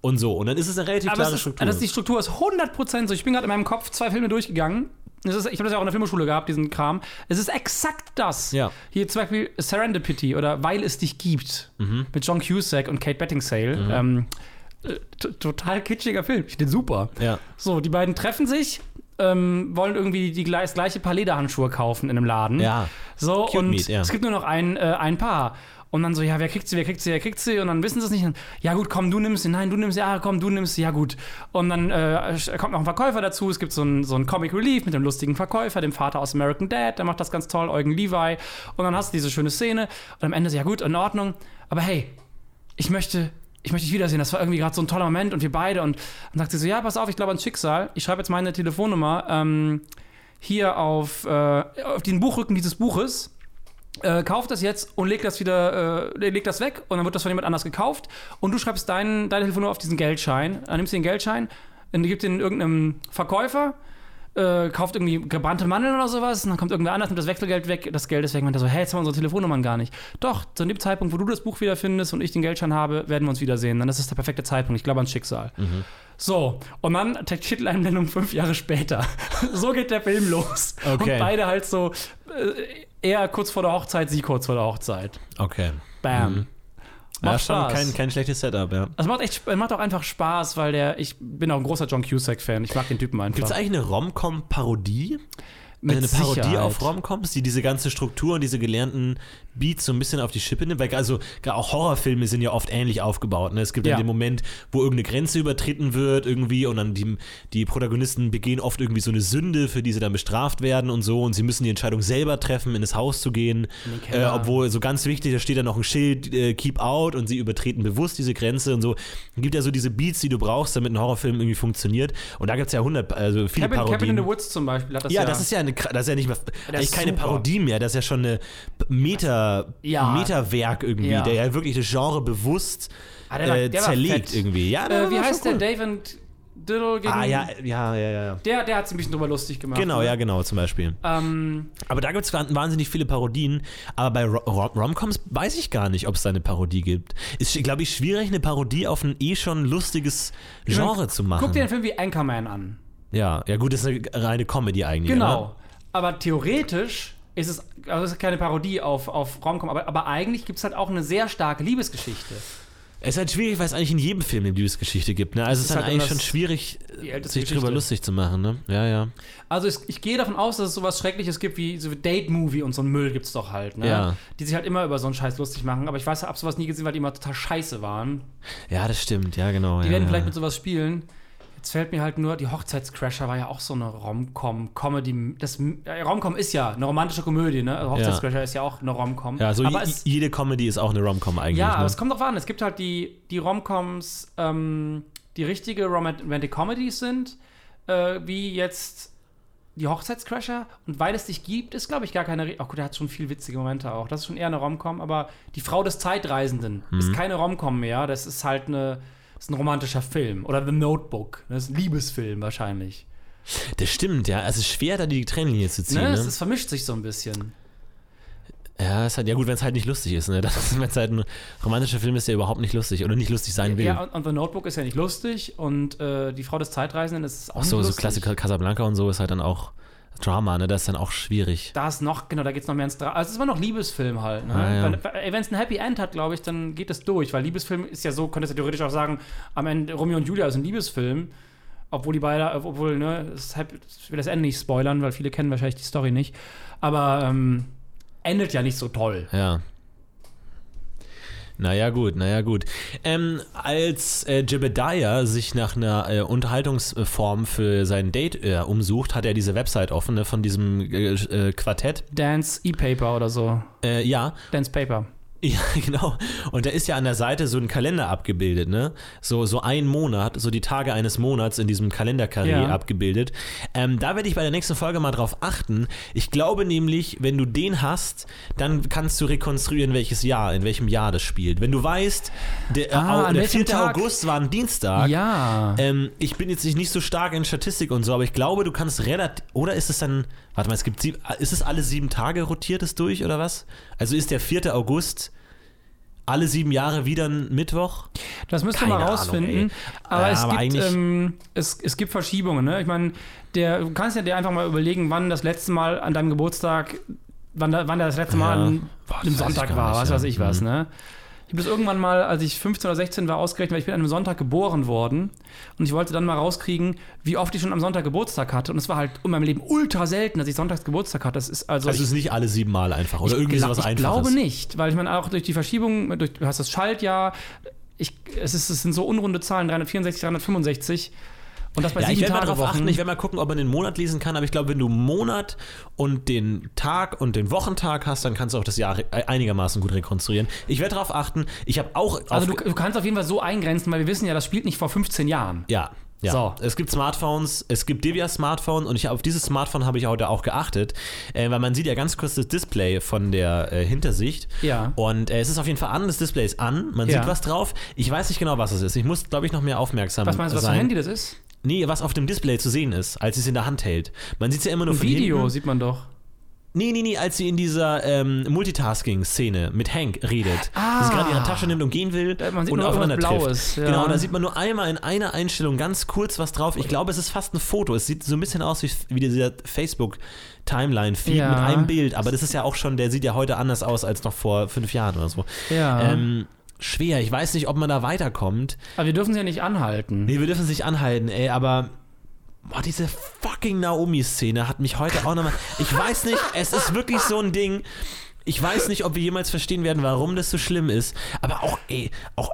und so. Und dann ist es eine relativ Aber klare ist, Struktur. das, die Struktur ist 100% so. Ich bin gerade in meinem Kopf zwei Filme durchgegangen. Ist, ich habe das ja auch in der Filmschule gehabt, diesen Kram. Es ist exakt das. Ja. Hier zum Beispiel Serendipity oder Weil es dich gibt Mhm. mit John Cusack und Kate Beckinsale. Ähm, äh, total kitschiger Film. Ich finde den super. ja. So, die beiden treffen sich, ähm, wollen irgendwie die, gleich- das gleiche Paar Lederhandschuhe kaufen in einem Laden. Ja. So, Cute und Meat, ja. es gibt nur noch ein, äh, ein Paar. Und dann so, ja, wer kriegt sie, wer kriegt sie, wer kriegt sie? Und dann wissen sie es nicht. Ja, gut, komm, du nimmst sie. Nein, du nimmst sie. Ja, komm, du nimmst sie. Ja, gut. Und dann äh, kommt noch ein Verkäufer dazu. Es gibt so einen so einen Comic Relief mit dem lustigen Verkäufer, dem Vater aus American Dad. Der macht das ganz toll, Eugen Levi. Und dann hast du diese schöne Szene. Und am Ende so, ja, gut, in Ordnung. Aber hey, ich möchte. Ich möchte dich wiedersehen. Das war irgendwie gerade so ein toller Moment und wir beide. Und dann sagt sie so: Ja, pass auf, ich glaube ans Schicksal. Ich schreibe jetzt meine Telefonnummer ähm, hier auf, äh, auf den Buchrücken dieses Buches äh, kauf das jetzt und leg das wieder, äh, leg das weg und dann wird das von jemand anders gekauft und du schreibst dein, deine Telefonnummer auf diesen Geldschein. Dann nimmst du den Geldschein, dann gibst den irgendeinem Verkäufer, äh, kauft irgendwie gebrannte Mandeln oder sowas und dann kommt irgendwer anders, nimmt das Wechselgeld weg, das Geld ist weg und der so, hey, jetzt haben wir unsere Telefonnummern gar nicht. Doch, zu dem Zeitpunkt, wo du das Buch wiederfindest und ich den Geldschein habe, werden wir uns wiedersehen. Dann ist das der perfekte Zeitpunkt. Ich glaube ans Schicksal. So, und dann Titeleinblendung fünf Jahre später. [LAUGHS] so geht der Film los. Okay. Und beide halt so, äh, er kurz vor der Hochzeit, sie kurz vor der Hochzeit. Okay. Bam. Ja, Macht schon Spaß. kein, kein schlechtes Setup, ja. Das macht echt, macht auch einfach Spaß, weil der, ich bin auch ein großer John Cusack-Fan. Ich mag den Typen einfach. Gibt es eigentlich eine Rom-Com-Parodie? Mit eine Parodie Sicherheit. auf Romcoms, die diese ganze Struktur und diese gelernten Beats so ein bisschen auf die Schippe nimmt. Weil also auch Horrorfilme sind ja oft ähnlich aufgebaut. Ne? Es gibt Ja. dann den Moment, wo irgendeine Grenze übertreten wird irgendwie und dann die, die Protagonisten begehen oft irgendwie so eine Sünde, für die sie dann bestraft werden und so und sie müssen die Entscheidung selber treffen, in das Haus zu gehen. Äh, obwohl so ganz wichtig, da steht dann noch ein Schild, äh, keep out und sie übertreten bewusst diese Grenze und so. Es gibt ja so diese Beats, die du brauchst, damit ein Horrorfilm irgendwie funktioniert. Und da gibt es ja hundert, also viele Cabin, Parodien. Cabin in the Woods zum Beispiel hat das Ja, ja. das ist ja eine, das ist ja nicht mehr, eigentlich keine super. Parodie mehr, das ist ja schon eine Meta, Ja. Meta-Werk irgendwie, Ja. der ja wirklich das Genre bewusst Ah, der war- äh, der war zerlegt irgendwie. Ja, äh, wie war heißt schon der cool. David Diddle gegen. Ah, ja, ja, ja, ja. Der, der hat sich ein bisschen drüber lustig gemacht. Genau, ne? ja, genau, zum Beispiel. Ähm, Aber da gibt es wahnsinnig viele Parodien. Aber bei Ro- Ro- Romcoms weiß ich gar nicht, ob es da eine Parodie gibt. Ist, glaube ich, schwierig, eine Parodie auf ein eh schon lustiges Genre zu machen. guck dir den Film wie Anchorman an. ja, ja, gut, das ist eine reine Comedy eigentlich. Genau. Oder? Aber theoretisch ist es, also es ist keine Parodie auf, auf Romcom, aber, aber eigentlich gibt es halt auch eine sehr starke Liebesgeschichte. Es ist halt schwierig, weil es eigentlich in jedem Film eine Liebesgeschichte gibt. Ne? Also es ist dann halt eigentlich schon schwierig, sich drüber Geschichte. lustig zu machen. Ne? Ja, ja. Also es, ich gehe davon aus, dass es sowas Schreckliches gibt wie so Date-Movie und so ein Müll gibt es doch halt, ne? Ja. Die sich halt immer über so einen Scheiß lustig machen. Aber ich weiß, ich habe sowas nie gesehen, weil die immer total scheiße waren. Ja, das stimmt. Ja, genau. Die ja, werden ja. vielleicht mit sowas spielen. Jetzt fällt mir halt nur, die Hochzeitscrasher war ja auch so eine Rom-Com-Comedy. Das äh, Rom-Com ist ja eine romantische Komödie, ne? Also Hochzeitscrasher ist ja auch eine Rom-Com. Ja, so aber es, jede Comedy ist auch eine Romcom eigentlich. ja, ne? aber es kommt drauf an. Es gibt halt die, die Rom-Coms, ähm, die richtige Romantic Comedies sind, äh, wie jetzt die Hochzeitscrasher. Und weil es dich gibt, ist, glaube ich, gar keine. Ach gut, der hat schon viel witzige Momente auch. Das ist schon eher eine Rom-Com, aber die Frau des Zeitreisenden Mhm. ist keine Rom-Com mehr. Das ist halt eine. Das ist ein romantischer Film. Oder The Notebook. Das ist ein Liebesfilm wahrscheinlich. Das stimmt, ja. Es ist schwer, da die Trennlinie zu ziehen. Ne? Ne? Es, es vermischt sich so ein bisschen. Ja, ist halt, ja gut, wenn es halt nicht lustig ist. Ne? [LAUGHS] Wenn es halt ein romantischer Film ist, der überhaupt nicht lustig oder nicht lustig sein will. Ja, und, und The Notebook ist ja nicht lustig. Und äh, die Frau des Zeitreisenden ist auch Auch so, nicht so lustig. Klassiker Casablanca und so ist halt dann auch Drama, ne? Das ist dann auch schwierig. Da ist noch, genau, da geht es noch mehr ins Drama. Also es ist immer noch Liebesfilm halt. Ne? Ah, ja. Wenn es ein Happy End hat, glaube ich, dann geht es durch. Weil Liebesfilm ist ja so, könntest du theoretisch auch sagen, am Ende Romeo und Julia ist ein Liebesfilm. Obwohl die beide, obwohl, ne, das Happy- ich will das Ende nicht spoilern, weil viele kennen wahrscheinlich die Story nicht. Aber ähm, endet ja nicht so toll. Ja. Naja, gut, naja, gut. Ähm, als äh, Jebediah sich nach einer äh, Unterhaltungsform für sein Date äh, umsucht, hat er diese Website offen, ne, von diesem äh, äh, Quartett. Dance E-Paper oder so. Äh, ja, Dance Paper. [LAUGHS] Ja, genau. Und da ist ja an der Seite so ein Kalender abgebildet, ne? So, so ein Monat, so die Tage eines Monats in diesem Kalenderkarree Ja. abgebildet. Ähm, da werde ich bei der nächsten Folge mal drauf achten. Ich glaube nämlich, wenn du den hast, dann kannst du rekonstruieren, welches Jahr, in welchem Jahr das spielt. Wenn du weißt, der, Ah, äh, der welchem 4. Tag? August war ein Dienstag. Ja. Ähm, ich bin jetzt nicht so stark in Statistik und so, aber ich glaube, du kannst relativ. Oder ist es dann. Warte mal, es gibt sieben, ist es alle sieben Tage rotiert es durch oder was? Also ist der 4. August alle sieben Jahre wieder ein Mittwoch? Das müsst ihr Keine mal Ahnung, rausfinden. ey. aber Ja, es, aber gibt, ähm, es, es gibt Verschiebungen. Ne? Ich meine, du kannst ja dir einfach mal überlegen, wann das letzte Mal an deinem Geburtstag, wann, da, wann das letzte Mal Ja. an Boah, das Sonntag war, was ja. weiß ich was. Mhm. Ne? Ich habe das irgendwann mal, als ich 15 oder 16 war, ausgerechnet, weil ich bin an einem Sonntag geboren worden. Und ich wollte dann mal rauskriegen, wie oft ich schon am Sonntag Geburtstag hatte. Und es war halt in meinem Leben ultra selten, dass ich sonntags Geburtstag hatte. Das ist also. Also es ist nicht alle sieben Mal einfach oder irgendwie sowas ich Einfaches. glaube nicht, weil ich meine, auch durch die Verschiebung, durch, du hast das Schaltjahr, ich, es, ist, es sind so unrunde Zahlen, 364, 365. Und das bei Ja, ich sieben werde mal Tage Wochen. achten, ich werde mal gucken, ob man den Monat lesen kann, aber ich glaube, wenn du Monat und den Tag und den Wochentag hast, dann kannst du auch das Jahr einigermaßen gut rekonstruieren. Ich werde darauf achten. Ich habe auch. also du, du kannst auf jeden Fall so eingrenzen, weil wir wissen ja, das spielt nicht vor 15 Jahren. Ja. Ja, So. es gibt Smartphones, es gibt Divya Smartphone und ich, auf dieses Smartphone habe ich heute auch geachtet, äh, weil man sieht ja ganz kurz das Display von der äh, Hintersicht Ja. und äh, es ist auf jeden Fall an, das Display ist an, man Ja. sieht was drauf. Ich weiß nicht genau, was es ist. Ich muss, glaube ich, noch mehr aufmerksam Was meinst du, was für sein. ein Handy das ist? Nee, was auf dem Display zu sehen ist, als sie es in der Hand hält. Man sieht es ja immer nur Ein von Video hinten. sieht man doch. Nee, nee, nee, als sie in dieser ähm, Multitasking-Szene mit Hank redet. Ah. Dass sie gerade ihre Tasche nimmt und gehen will Da- man sieht und nur aufeinander trifft. Blaues, ja. Genau, da sieht man nur einmal in einer Einstellung ganz kurz was drauf. Ich glaube, es ist fast ein Foto. Es sieht so ein bisschen aus wie, wie dieser Facebook-Timeline-Feed Ja. mit einem Bild. Aber das ist ja auch schon, der sieht ja heute anders aus als noch vor fünf Jahren oder so. Ja. Ähm, schwer. Ich weiß nicht, ob man da weiterkommt. Aber wir dürfen sie ja nicht anhalten. Nee, wir dürfen es nicht anhalten, ey, aber. Boah, diese fucking Naomi-Szene hat mich heute auch nochmal. Ich weiß nicht, [LAUGHS] es ist wirklich so ein Ding. Ich weiß nicht, ob wir jemals verstehen werden, warum das so schlimm ist. Aber auch, ey, auch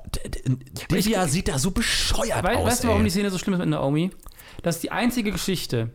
Divya sieht da so bescheuert Wei- aus. weißt du, warum ey. die Szene so schlimm ist mit Naomi? Das ist die einzige Geschichte,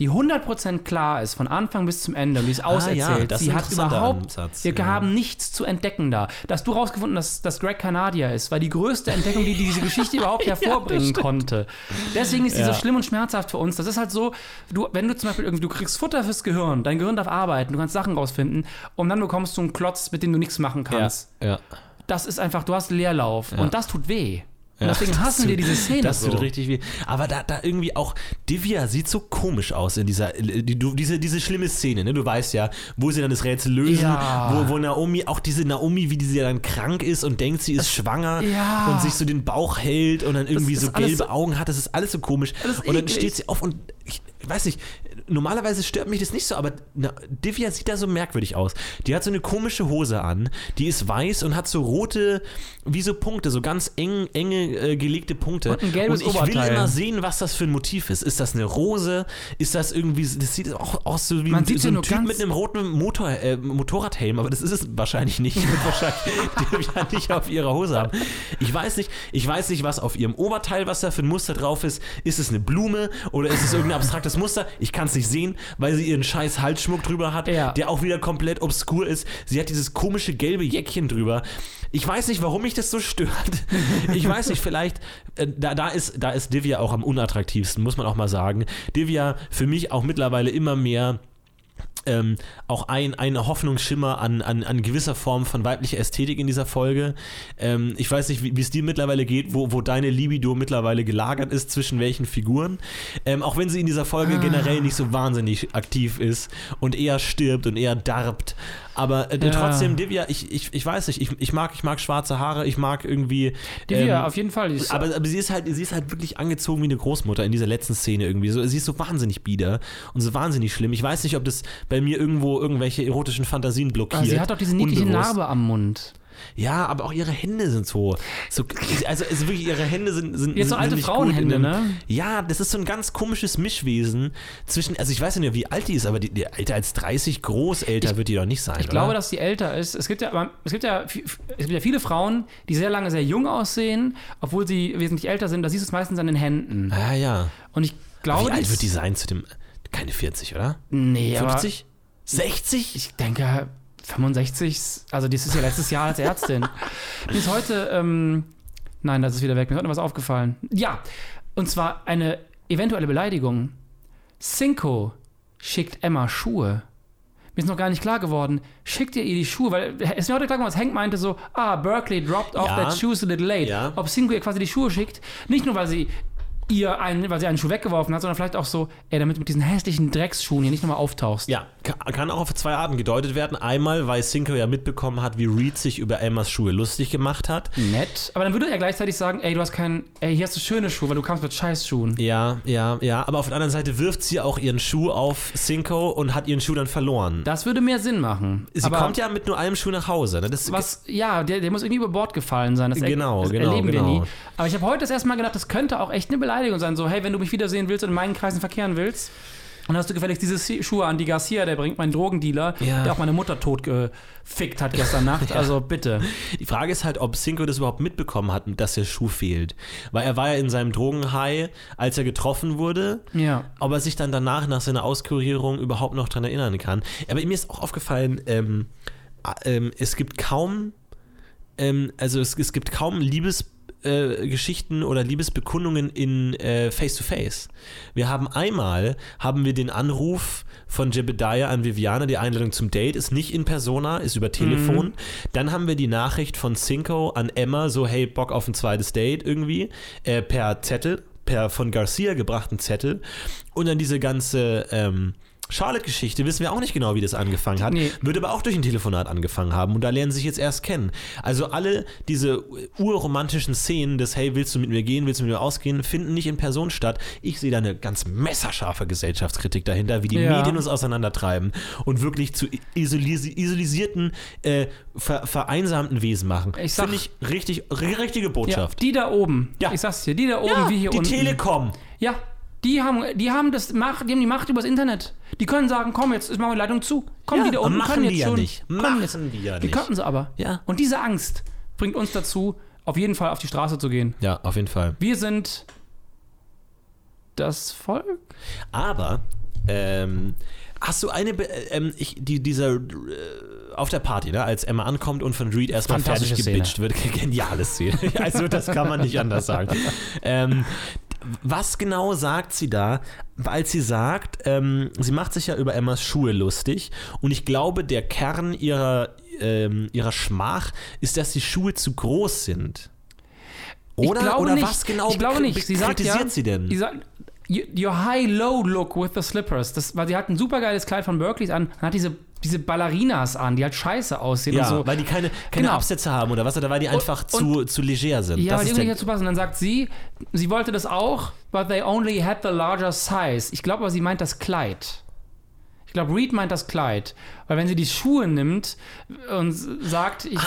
die 100% klar ist, von Anfang bis zum Ende und die ist auserzählt. Ah ja, das Sie hat überhaupt, Ansatz, wir ja. haben nichts zu entdecken da. Dass du rausgefunden hast, dass Greg Canadier ist, war die größte Entdeckung, die diese Geschichte [LAUGHS] überhaupt hervorbringen konnte. Deswegen ist die Ja. so schlimm und schmerzhaft für uns. Das ist halt so, du, wenn du zum Beispiel irgendwie, du kriegst Futter fürs Gehirn, dein Gehirn darf arbeiten, du kannst Sachen rausfinden und dann bekommst du einen Klotz, mit dem du nichts machen Ja, kannst. ja, Das ist einfach, du hast Leerlauf und das tut weh. Und Ja, deswegen das hassen wir diese Szene Das so. tut richtig weh. Aber da, da irgendwie auch, Divya sieht so komisch aus in dieser, die, du, diese, diese schlimme Szene, ne? Du weißt ja, wo sie dann das Rätsel lösen, Ja. wo, wo Naomi, auch diese Naomi, wie die sie dann krank ist und denkt, sie ist schwanger Ja. und sich so den Bauch hält und dann irgendwie so gelbe Augen hat, das ist alles so komisch. Das und dann eklig. steht sie auf und ich weiß nicht, normalerweise stört mich das nicht so, aber na, Divya sieht da so merkwürdig aus. Die hat so eine komische Hose an, die ist weiß und hat so rote, wie so Punkte, so ganz eng, enge äh, gelegte Punkte. Und ein gelbes und ich will Oberteil. immer sehen, was das für ein Motiv ist. Ist das eine Rose? Ist das irgendwie, das sieht auch aus so wie Man ein, sieht so ein Typ mit einem roten Motor, äh, Motorradhelm, aber das ist es wahrscheinlich nicht. [LAUGHS] Wird wahrscheinlich Divya nicht auf ihrer Hose haben. Ich weiß nicht, ich weiß nicht, was auf ihrem Oberteil, was da für ein Muster drauf ist. Ist es eine Blume oder ist es irgendein abstraktes Muster? Ich kann es nicht sehen, weil sie ihren scheiß Halsschmuck drüber hat, Ja. der auch wieder komplett obskur ist. Sie hat dieses komische gelbe Jäckchen drüber. Ich weiß nicht, warum mich das so stört. [LAUGHS] Ich weiß nicht, vielleicht, äh, da, da, ist, da ist Divya auch am unattraktivsten, muss man auch mal sagen. Divya für mich auch mittlerweile immer mehr ähm, auch ein, ein Hoffnungsschimmer an, an, an gewisser Form von weiblicher Ästhetik in dieser Folge. Ähm, ich weiß nicht, wie es dir mittlerweile geht, wo, wo deine Libido mittlerweile gelagert ist, zwischen welchen Figuren. Ähm, auch wenn sie in dieser Folge generell nicht so wahnsinnig aktiv ist und eher stirbt und eher darbt. Aber äh, Ja. trotzdem, Divya, ich, ich, ich weiß nicht, ich, ich, mag, ich mag schwarze Haare, ich mag irgendwie. Divya, ähm, auf jeden Fall. Ist- aber, aber sie ist halt, sie ist halt wirklich angezogen wie eine Großmutter in dieser letzten Szene irgendwie. So, sie ist so wahnsinnig bieder und so wahnsinnig schlimm. Ich weiß nicht, ob das bei mir irgendwo irgendwelche erotischen Fantasien blockiert. Ah, sie hat doch diese niedliche. Narbe am Mund. Ja, aber auch ihre Hände sind so. so also, also wirklich, ihre Hände sind. sind Jetzt so alte Frauenhände, ne? Ja, das ist so ein ganz komisches Mischwesen zwischen. Also, ich weiß nicht, wie alt die ist, aber die, die älter als 30 groß älter wird die doch nicht sein. Ich glaube, dass sie älter ist. Es gibt ja, aber es gibt ja, es gibt ja viele Frauen, die sehr lange sehr jung aussehen, obwohl sie wesentlich älter sind. Da siehst du es meistens an den Händen. Ja, ja. Und ich glaube, wie alt wird die sein zu dem. Keine 40, oder? Nee, aber 50? 60? ich denke 65, also das ist ja letztes Jahr als Ärztin. Ist heute, ähm, nein, das ist wieder weg, mir ist heute noch was aufgefallen. Ja, und zwar eine eventuelle Beleidigung. Cinco schickt Emma Schuhe. Mir ist noch gar nicht klar geworden, schickt ihr ihr die Schuhe? Weil es ist mir heute klar geworden, was Hank meinte so, ah, Berkeley dropped off Ja. that shoes a little late. Ja. Ob Cinco ihr quasi die Schuhe schickt, nicht nur, weil sie ihr einen, weil sie einen Schuh weggeworfen hat, sondern vielleicht auch so, ey, damit du mit diesen hässlichen Drecksschuhen hier nicht nochmal auftauchst. Ja, ka- kann auch auf zwei Arten gedeutet werden. Einmal, weil Cinco ja mitbekommen hat, wie Reed sich über Emmas Schuhe lustig gemacht hat. nett. Aber dann würde er gleichzeitig sagen, ey, du hast keinen, ey, hier hast du schöne Schuhe, weil du kamst mit Scheißschuhen. Ja, ja, ja. Aber auf der anderen Seite wirft sie auch ihren Schuh auf Cinco und hat ihren Schuh dann verloren. Das würde mehr Sinn machen. sie Aber kommt ja mit nur einem Schuh nach Hause. Ne? Das, was, ja, der, der muss irgendwie über Bord gefallen sein. Das, er- Genau, das genau, erleben wir genau. nie. Aber ich habe heute das erste Mal gedacht, das könnte auch echt eine Beleidigung sein. So, hey, wenn du mich wiedersehen willst und in meinen Kreisen verkehren willst, dann hast du gefälligst diese Schuhe an. Die Garcia, der bringt meinen Drogendealer, Ja. der auch meine Mutter tot gefickt hat gestern Nacht. [LAUGHS] Also bitte. Die Frage ist halt, ob Cinco das überhaupt mitbekommen hat, dass der Schuh fehlt. Weil er war ja in seinem Drogenhigh, als er getroffen wurde. Ja. Ob er sich dann danach, nach seiner Auskurierung, überhaupt noch daran erinnern kann. Aber mir ist auch aufgefallen, ähm, äh, ähm, es gibt kaum, ähm, also es, es gibt kaum Liebesgeschichten äh, Geschichten oder Liebesbekundungen in äh, Face-to-Face. Wir haben einmal, haben wir den Anruf von Jebediah an Viviana, die Einladung zum Date ist nicht in Persona, ist über Telefon. Dann haben wir die Nachricht von Cinco an Emma, so hey, Bock auf ein zweites Date irgendwie, äh, per Zettel, per von Garcia gebrachten Zettel. Und dann diese ganze ähm, Charlotte-Geschichte wissen wir auch nicht genau, wie das angefangen hat. Nee. Wird aber auch durch ein Telefonat angefangen haben und da lernen sie sich jetzt erst kennen. Also alle diese urromantischen Szenen des Hey, willst du mit mir gehen, willst du mit mir ausgehen, finden nicht in Person statt. Ich sehe da eine ganz messerscharfe Gesellschaftskritik dahinter, wie die Ja. Medien uns auseinandertreiben und wirklich zu isolis isolisierten, äh, ver vereinsamten Wesen machen. Ich sag- Finde ich richtig, richtige ja. Botschaft. Die da oben. Ja. Ich sag's dir, die da oben, Ja, wie hier die unten. Telekom. Ja, die haben, die haben das Macht, die haben die Macht übers Internet. Die können sagen, komm, jetzt ist mal die Leitung zu. Komm, Ja, die da oben machen können die jetzt ja schon. nicht. Machen jetzt. die ja Die nicht. könnten sie aber. Ja. Und diese Angst bringt uns dazu, auf jeden Fall auf die Straße zu gehen. Ja, auf jeden Fall. Wir sind das Volk. Aber ähm, hast du eine, Be äh, ähm, ich, die, dieser äh, auf der Party, ne, als Emma ankommt und von Reed erstmal fertig gebitcht wird, [LAUGHS] geniale Szene. [LAUGHS] Also das kann man nicht anders sagen. [LAUGHS] Ähm, was genau sagt sie da? Als sie sagt, ähm, sie macht sich ja über Emmas Schuhe lustig und ich glaube, der Kern ihrer, ähm, ihrer Schmach ist, dass die Schuhe zu groß sind. Oder, ich glaube oder nicht. was genau ich glaube nicht. Sie sagt kritisiert ja, sie denn? Sie sagt, Your high-low look with the slippers. Das, weil sie hat ein supergeiles Kleid von Berkeleys an, hat diese, diese Ballerinas an, die halt scheiße aussehen ja, und so. weil die keine, keine Genau. Absätze haben oder was, oder weil die einfach zu, zu leger sind. Ja, das weil die irgendwie der, dazu passen. Und dann sagt sie, sie wollte das auch, but they only had the larger size. Ich glaube aber, sie meint das Kleid. Ich glaube, Reed meint das Kleid. Weil wenn sie die Schuhe nimmt und sagt, ich,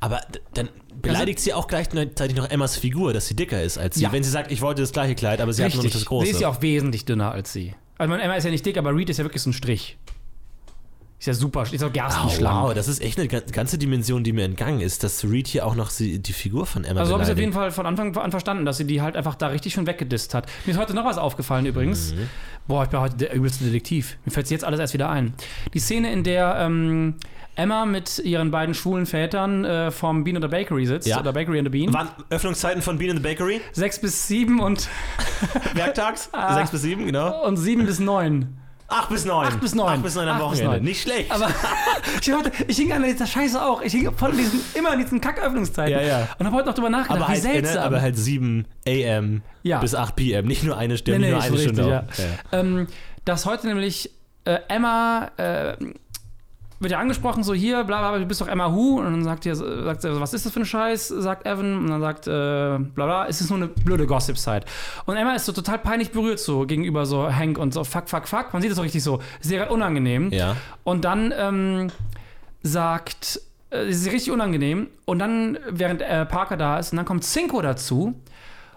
aber d- dann beleidigt sie auch gleichzeitig noch Emmas Figur, dass sie dicker ist als sie. Ja. Wenn sie sagt, ich wollte das gleiche Kleid, aber sie hat nur nicht das große. sie ist ja auch wesentlich dünner als sie. Also Emma ist ja nicht dick, aber Reed ist ja wirklich so ein Strich. Ist ja super, ist auch gerstenschlank. wow, das ist echt eine ga- ganze Dimension, die mir entgangen ist, dass Reed hier auch noch sie, die Figur von Emma Also habe ich auf jeden Fall von Anfang an verstanden, dass sie die halt einfach da richtig schon weggedisst hat. Mir ist heute noch was aufgefallen übrigens. Mhm. Boah, ich bin heute der übelste Detektiv. Mir fällt jetzt alles erst wieder ein. Die Szene, in der ähm, Emma mit ihren beiden schwulen Vätern äh, vom Bean oder Bakery sitzt, Ja. oder Bakery and the Bean. Wann Öffnungszeiten von Bean in the Bakery? Sechs bis sieben und, [LAUGHS] Werktags? [LAUGHS] Ah. Sechs bis sieben, genau. und sieben bis neun. Acht bis neun. Acht bis neun. Acht bis neun am Acht bis Wochenende. Nicht schlecht. Aber [LAUGHS] ich, heute, ich hing an dieser Scheiße auch. Ich hing von diesen, immer an diesen Kacköffnungszeiten. Ja, ja. Und habe heute noch drüber nachgedacht, aber, wie halt, äh, seltsam. ne, aber halt 7 am Ja. bis 8 pm. Nicht nur eine Stunde, Nee, nee, nicht nur eine ist Stunde. richtig, auch. Ja. ähm, dass heute nämlich äh, Emma äh, wird ja angesprochen, so hier, bla bla, du bist doch Emma Hu. Und dann sagt, ihr, sagt sie, was ist das für ein Scheiß, sagt Evan. Und dann sagt, äh, bla bla, es ist nur eine blöde Gossip-Site. Und Emma ist so total peinlich berührt so gegenüber so Hank und so fuck, fuck, fuck. Man sieht das so richtig so, sehr unangenehm. Ja. Und dann ähm, sagt, äh, es ist richtig unangenehm. Und dann, während äh, Parker da ist, und dann kommt Cinco dazu.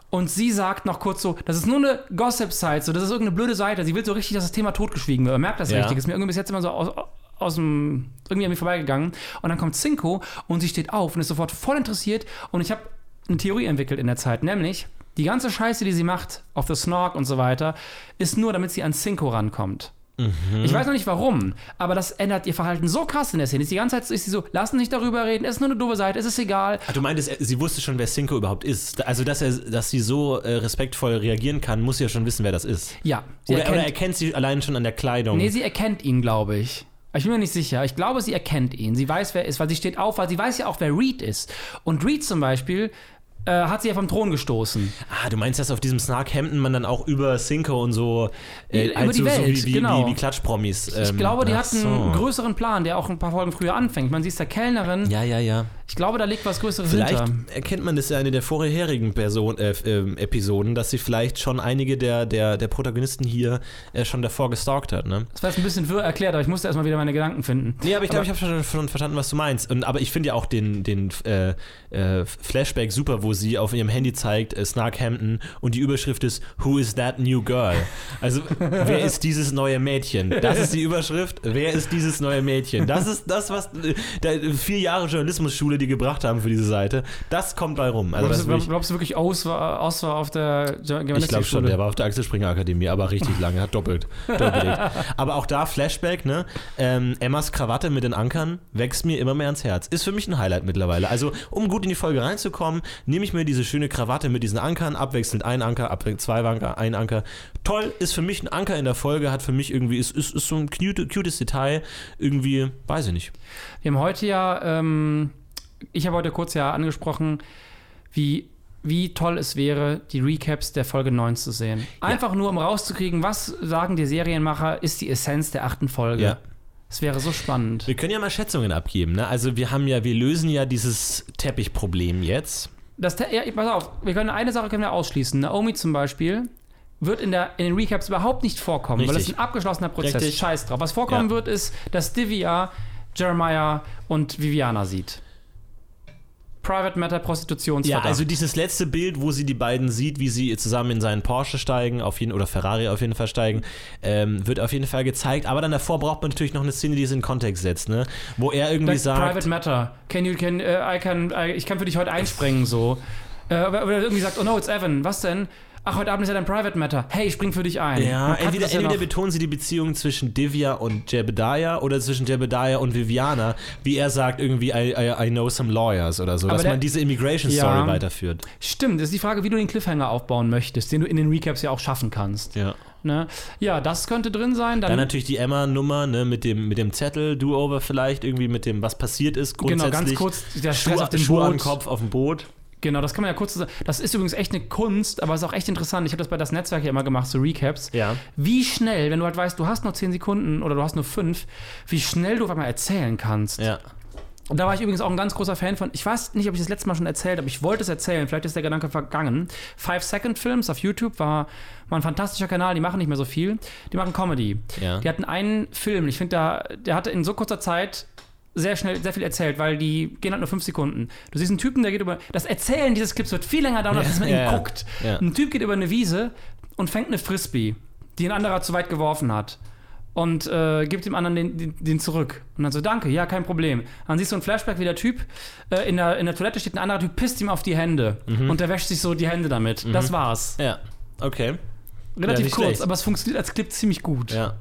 Und sie sagt noch kurz so, das ist nur eine Gossip-Site, so, das ist irgendeine blöde Seite. Sie will so richtig, dass das Thema totgeschwiegen wird. Man merkt das Ja. richtig. Ist mir irgendwie bis jetzt immer so aus, aus dem, irgendwie an mir vorbeigegangen. Und dann kommt Cinco und sie steht auf und ist sofort voll interessiert. Und ich habe eine Theorie entwickelt in der Zeit, nämlich die ganze Scheiße, die sie macht auf The Snork und so weiter, ist nur, damit sie an Cinco rankommt. Ich weiß noch nicht warum, aber das ändert ihr Verhalten so krass in der Szene. Die ganze Zeit ist sie so, lass uns nicht darüber reden, es ist nur eine doofe Seite, es ist egal. Ach, du meintest, sie wusste schon, wer Cinco überhaupt ist. Also, dass, er, dass sie so äh, respektvoll reagieren kann, muss sie ja schon wissen, wer das ist. Ja, Oder, erkennt, oder erkennt sie allein schon an der Kleidung. nee, sie erkennt ihn, glaube ich. Ich bin mir nicht sicher. Ich glaube, sie erkennt ihn. Sie weiß, wer er ist, weil sie steht auf, weil sie weiß ja auch, wer Reed ist. Und Reed zum Beispiel äh, hat sie ja vom Thron gestoßen. Ah, du meinst, dass auf diesem Snark-Hemden man dann auch über Cinco und so äh, Über halt die so, so Welt, wie, wie, genau. wie, wie Klatschpromis. Ich ähm, glaube, die hat einen so. größeren Plan, der auch ein paar Folgen früher anfängt. Man sieht der Kellnerin. Ja, ja, ja. Ich glaube, da liegt was Größeres Vielleicht hinter. erkennt man das ja eine der vorherigen Person, äh, ähm, Episoden, dass sie vielleicht schon einige der, der, der Protagonisten hier äh, schon davor gestalkt hat, ne? Das war jetzt ein bisschen wirr erklärt, aber ich musste erstmal wieder meine Gedanken finden. Nee, aber ich glaube, ich habe schon, schon verstanden, was du meinst. Und, aber ich finde ja auch den, den äh, äh, Flashback super, wo sie auf ihrem Handy zeigt, äh, Snark Hampton, und die Überschrift ist Who is that new girl? Also, wer [LAUGHS] ist dieses neue Mädchen? Das ist die Überschrift. Wer ist dieses neue Mädchen? Das ist das, was äh, der, vier Jahre Journalismusschule die gebracht haben für diese Seite. Das kommt bei rum. Also, das glaubst, wirklich, glaubst du wirklich, Aus war, Aus war auf der ich glaube schon, der war auf der Axel Springer Akademie, aber richtig lange, hat doppelt, doppelt. Aber auch da Flashback, ne? Ähm, Emmas Krawatte mit den Ankern wächst mir immer mehr ans Herz. Ist für mich ein Highlight mittlerweile. Also, um gut in die Folge reinzukommen, nehme ich mir diese schöne Krawatte mit diesen Ankern, abwechselnd ein Anker, abwechselnd zwei Anker, ein Anker. Toll, ist für mich ein Anker in der Folge, hat für mich irgendwie, ist, ist, ist so ein cute, cutes Detail. Irgendwie, weiß ich nicht. Wir haben heute ja, ähm, ich habe heute kurz ja angesprochen, wie, wie toll es wäre, die Recaps der Folge 9 zu sehen. Einfach nur, um rauszukriegen, was sagen die Serienmacher, ist die Essenz der achten Folge. Ja. Es wäre so spannend. Wir können ja mal Schätzungen abgeben, ne? Also, wir haben ja, wir lösen ja dieses Teppichproblem jetzt. Das, ja, pass auf, wir können eine Sache können wir ausschließen. Naomi zum Beispiel wird in, der, in den Recaps überhaupt nicht vorkommen, weil das Richtig. ist ein abgeschlossener Prozess. Richtig. Scheiß drauf. Was vorkommen Ja. wird, ist, dass Divya, Jeremiah und Viviana sieht. Private Matter Ja, Prostitutionsverdacht. also dieses letzte Bild, wo sie die beiden sieht, wie sie zusammen in seinen Porsche steigen, auf jeden oder Ferrari auf jeden Fall steigen, ähm, wird auf jeden Fall gezeigt. Aber dann davor braucht man natürlich noch eine Szene, die es in Kontext setzt, ne? Wo er irgendwie Like sagt, Private Matter. Can you, can, uh, I can, I, ich kann für dich heute einspringen, so. Äh, oder irgendwie sagt, oh no, it's Evan. Was denn? Ach, heute Abend ist ja dein Private Matter. Hey, ich spring für dich ein. ja, entweder, ja entweder betonen sie die Beziehung zwischen Divya und Jebediah oder zwischen Jebediah und Viviana, wie er sagt irgendwie, I, I, I know some lawyers oder so, Aber dass der- man diese Immigration Ja. Story weiterführt. Stimmt, das ist die Frage, wie du den Cliffhanger aufbauen möchtest, den du in den Recaps ja auch schaffen kannst. Ja. Ne? Ja, das könnte drin sein. Dann, Dann natürlich die Emma-Nummer, ne, mit dem, mit dem Zettel, Do-Over vielleicht, irgendwie mit dem, was passiert ist, genau, grundsätzlich. ganz kurz, der Stress Schuhe, auf dem Schuhe Boot. am Kopf auf dem Boot. Genau, das kann man ja kurz sagen. Das ist übrigens echt eine Kunst, aber es ist auch echt interessant. Ich habe das bei das Netzwerk ja immer gemacht, so Recaps. Ja. Wie schnell, wenn du halt weißt, du hast nur 10 Sekunden oder du hast nur 5, wie schnell du auf einmal erzählen kannst. Ja. Und da war ich übrigens auch ein ganz großer Fan von. Ich weiß nicht, ob ich das letzte Mal schon erzählt habe. Ich wollte es erzählen. Vielleicht ist der Gedanke vergangen. Five Second Films auf YouTube war, war ein fantastischer Kanal. Die machen nicht mehr so viel. Die machen Comedy. Ja. Die hatten einen Film. Ich finde, der, der hatte in so kurzer Zeit sehr schnell sehr viel erzählt, weil die gehen halt nur fünf Sekunden. Du siehst einen Typen, der geht über. Das Erzählen dieses Clips wird viel länger dauern, als man ihn ja, ja. guckt. Ja. Ein Typ geht über eine Wiese und fängt eine Frisbee, die ein anderer zu weit geworfen hat. Und äh, gibt dem anderen den, den, den zurück. Und dann so, danke, ja, kein Problem. Dann siehst du ein Flashback, wie der Typ äh, in, der, in der Toilette steht, ein anderer Typ pisst ihm auf die Hände. Mhm. Und der wäscht sich so die Hände damit. Das war's. Ja. Okay. Relativ kurz, schlecht. aber es funktioniert als Clip ziemlich gut. Ja.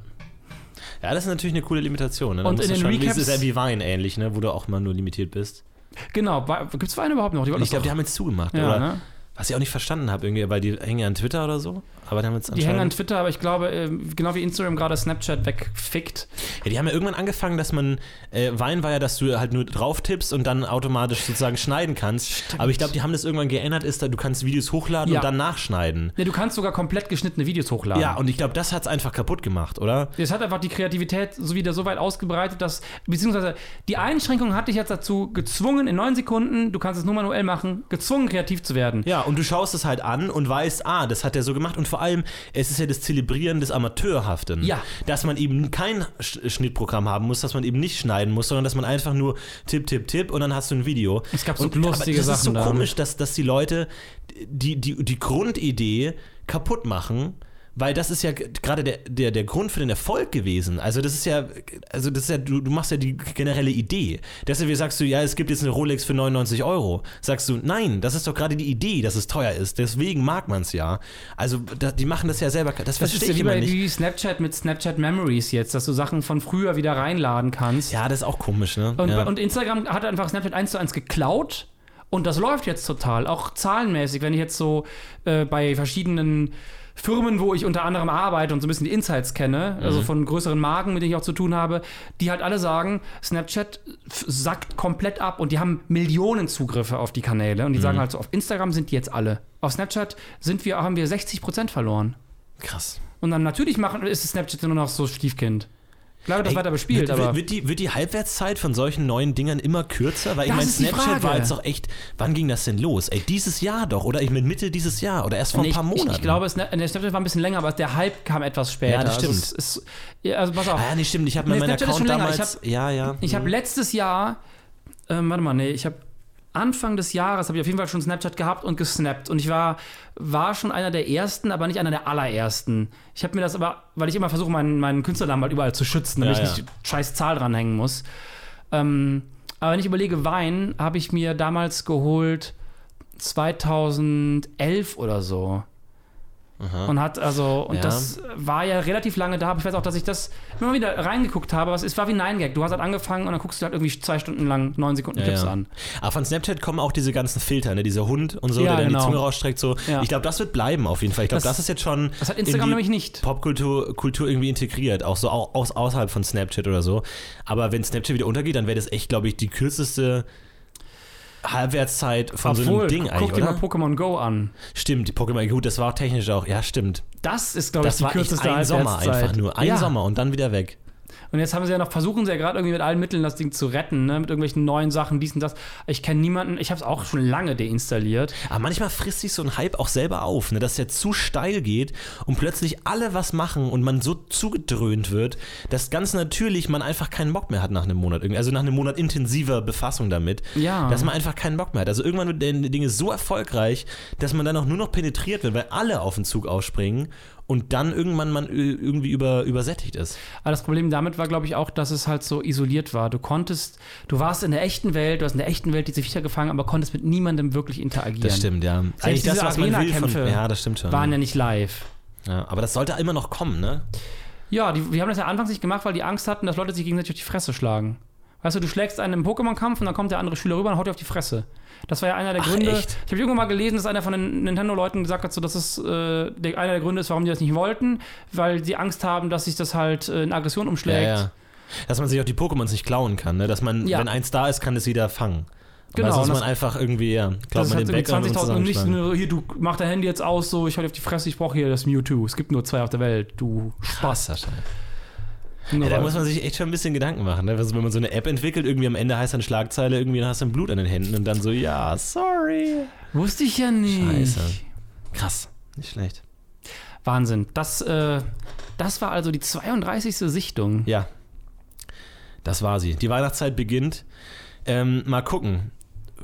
Ja, das ist natürlich eine coole Limitation. Ne? Und in den schon, Recaps- Das ist ja wie Wein ähnlich, ne? wo du auch mal nur limitiert bist. Genau, gibt es Weine überhaupt noch? Ich glaube, die haben jetzt zugemacht, ja, oder? ne? Was ich auch nicht verstanden habe, irgendwie, weil die hängen ja an Twitter oder so. Aber jetzt Die hängen an Twitter, aber ich glaube, ähm, genau wie Instagram gerade Snapchat wegfickt. Ja, die haben ja irgendwann angefangen, dass man, äh, Wein war ja, dass du halt nur drauf tippst und dann automatisch sozusagen schneiden kannst. Aber ich glaube, die haben das irgendwann geändert, ist du kannst Videos hochladen Ja. und dann nachschneiden. Ja, du kannst sogar komplett geschnittene Videos hochladen. Ja, und ich glaube, das hat es einfach kaputt gemacht, oder? Das hat einfach die Kreativität so wieder so weit ausgebreitet, dass, beziehungsweise die Einschränkung hat dich jetzt dazu gezwungen, in neun Sekunden, du kannst es nur manuell machen, gezwungen, kreativ zu werden. Ja, und du schaust es halt an und weißt, ah, das hat er so gemacht. Und vor allem, es ist ja das Zelebrieren des Amateurhaften. Ja. Dass man eben kein Sch Schnittprogramm haben muss, dass man eben nicht schneiden muss, sondern dass man einfach nur tipp, tipp, tipp und dann hast du ein Video. Es gab so und, lustige aber das ist so Sachen da. komisch, dass, dass die Leute die, die, die Grundidee kaputt machen. Weil das ist ja gerade der, der, der Grund für den Erfolg gewesen. Also das ist ja, also das ist ja, du, du machst ja die generelle Idee. Deshalb sagst du, ja, es gibt jetzt eine Rolex für 99 Euro. Sagst du, nein, das ist doch gerade die Idee, dass es teuer ist. Deswegen mag man es ja. Also da, die machen das ja selber. Das, Das ist verstehe ja ich wie immer bei nicht. wie Snapchat mit Snapchat Memories jetzt, dass du Sachen von früher wieder reinladen kannst. Ja, das ist auch komisch, ne? Und, ja. und Instagram hat einfach Snapchat 1 zu 1 geklaut und das läuft jetzt total, auch zahlenmäßig. Wenn ich jetzt so äh, bei verschiedenen Firmen, wo ich unter anderem arbeite und so ein bisschen die Insights kenne, Mhm. also von größeren Marken, mit denen ich auch zu tun habe, die halt alle sagen, Snapchat sackt komplett ab und die haben Millionen Zugriffe auf die Kanäle und die Mhm. sagen halt so, auf Instagram sind die jetzt alle. Auf Snapchat sind wir, haben wir 60% verloren. Krass. Und dann natürlich machen, ist Snapchat nur noch so Stiefkind. Klar wird das Ey, weiter bespielt, wird, aber. Wird die, wird die Halbwertszeit von solchen neuen Dingern immer kürzer? Weil ich Das meine, ist die Snapchat Frage. war jetzt doch echt. Wann ging das denn los? Ey, dieses Jahr doch. Oder ich meine Mitte dieses Jahr. Oder erst vor ein Nee, paar ich, Monaten. ich, ich glaube, es, der Snapchat war ein bisschen länger, aber der Hype kam etwas später. Ja, das Also, stimmt. es ist, ja, also pass auf. Ah, ja, nee, stimmt. Ich habe Nee, meinen Account schon länger. Ich damals. ja, ja. Ich habe letztes Jahr, ähm, warte mal, nee, ich habe Anfang des Jahres habe ich auf jeden Fall schon Snapchat gehabt und gesnappt. Und ich war, war schon einer der ersten, aber nicht einer der allerersten. Ich habe mir das aber, weil ich immer versuche, meinen, meinen Künstlernamen halt überall zu schützen, damit Ja, ich ja. nicht die scheiß Zahl dranhängen muss. Ähm, aber wenn ich überlege, Wein habe ich mir damals geholt 2011 oder so. Und hat also, und Ja. das war ja relativ lange da, aber ich weiß auch, dass ich das immer wieder reingeguckt habe, aber es, war wie ein Gag. Du hast halt angefangen und dann guckst du halt irgendwie zwei Stunden lang neun Sekunden Ja, Clips ja. an. Aber von Snapchat kommen auch diese ganzen Filter, ne? Dieser Hund und so, Ja, der dann genau. die Zunge rausstreckt. So. Ich glaube, das wird bleiben auf jeden Fall. Ich glaube, Das- das, ist jetzt schon. Das hat in Instagram nämlich nicht. Popkultur Kultur irgendwie integriert, auch so au- aus, außerhalb von Snapchat oder so. Aber wenn Snapchat wieder untergeht, dann wäre das echt, glaube ich, die kürzeste Halbwertszeit von so einem Ding guck eigentlich, dir mal? Pokémon Go an. Stimmt, die Pokémon, gut, das war auch technisch auch, ja, stimmt. Das ist, glaube ich, Das die war echt kürzeste ein Sommer einfach nur. Ein ja. Sommer und dann wieder weg. Und jetzt haben sie ja noch, versuchen sie ja gerade irgendwie mit allen Mitteln das Ding zu retten, ne? mit irgendwelchen neuen Sachen, dies und das. Ich kenne niemanden, ich habe es auch schon lange deinstalliert. Aber manchmal frisst sich so ein Hype auch selber auf, ne, dass der zu steil geht und plötzlich alle was machen und man so zugedröhnt wird, dass ganz natürlich man einfach keinen Bock mehr hat nach einem Monat. Also nach einem Monat intensiver Befassung damit. Ja. Dass man einfach keinen Bock mehr hat. Also irgendwann wird der Ding so erfolgreich, dass man dann auch nur noch penetriert wird, weil alle auf den Zug aufspringen und dann irgendwann man irgendwie über, übersättigt ist. Aber das Problem damit war, glaube ich, auch, dass es halt so isoliert war. Du konntest, du warst in der echten Welt, du hast in der echten Welt diese Viecher gefangen, aber konntest mit niemandem wirklich interagieren. Das stimmt, ja. Eigentlich das, diese was man will von. Arena-Kämpfe Ja, das stimmt schon. Waren ja nicht live. Ja, aber das sollte immer noch kommen, ne? Ja, die, die haben das ja anfangs nicht gemacht, weil die Angst hatten, dass Leute sich gegenseitig auf die Fresse schlagen. Weißt du, du schlägst einen im Pokémon-Kampf und dann kommt der andere Schüler rüber und haut dir auf die Fresse. Das war ja einer der Ach, Gründe. echt? Ich habe irgendwann mal gelesen, dass einer von den Nintendo-Leuten gesagt hat, so, dass es äh, der, einer der Gründe ist, warum die das nicht wollten, weil sie Angst haben, dass sich das halt äh, in Aggression umschlägt. Ja, ja. Dass man sich auch die Pokémons nicht klauen kann, ne? Dass man, Ja. wenn eins da ist, kann es jeder fangen. Genau, Weil sonst man einfach irgendwie, ja, ist man den und 20.000 und nicht nur, hier, du mach dein Handy jetzt aus, so, ich hau dir auf die Fresse, ich brauche hier das Mewtwo. Es gibt nur zwei auf der Welt, du Spaß. Krasser Scheiß. Ja, da muss man sich echt schon ein bisschen Gedanken machen. Ne? Also wenn man so eine App entwickelt, irgendwie am Ende heißt dann Schlagzeile, irgendwie dann hast du Blut an den Händen und dann so, ja, sorry. Wusste ich ja nicht. Scheiße. Krass. Nicht schlecht. Wahnsinn. Das, äh, das war also die 32. Sichtung. Ja. Das war sie. Die Weihnachtszeit beginnt. Ähm, mal gucken,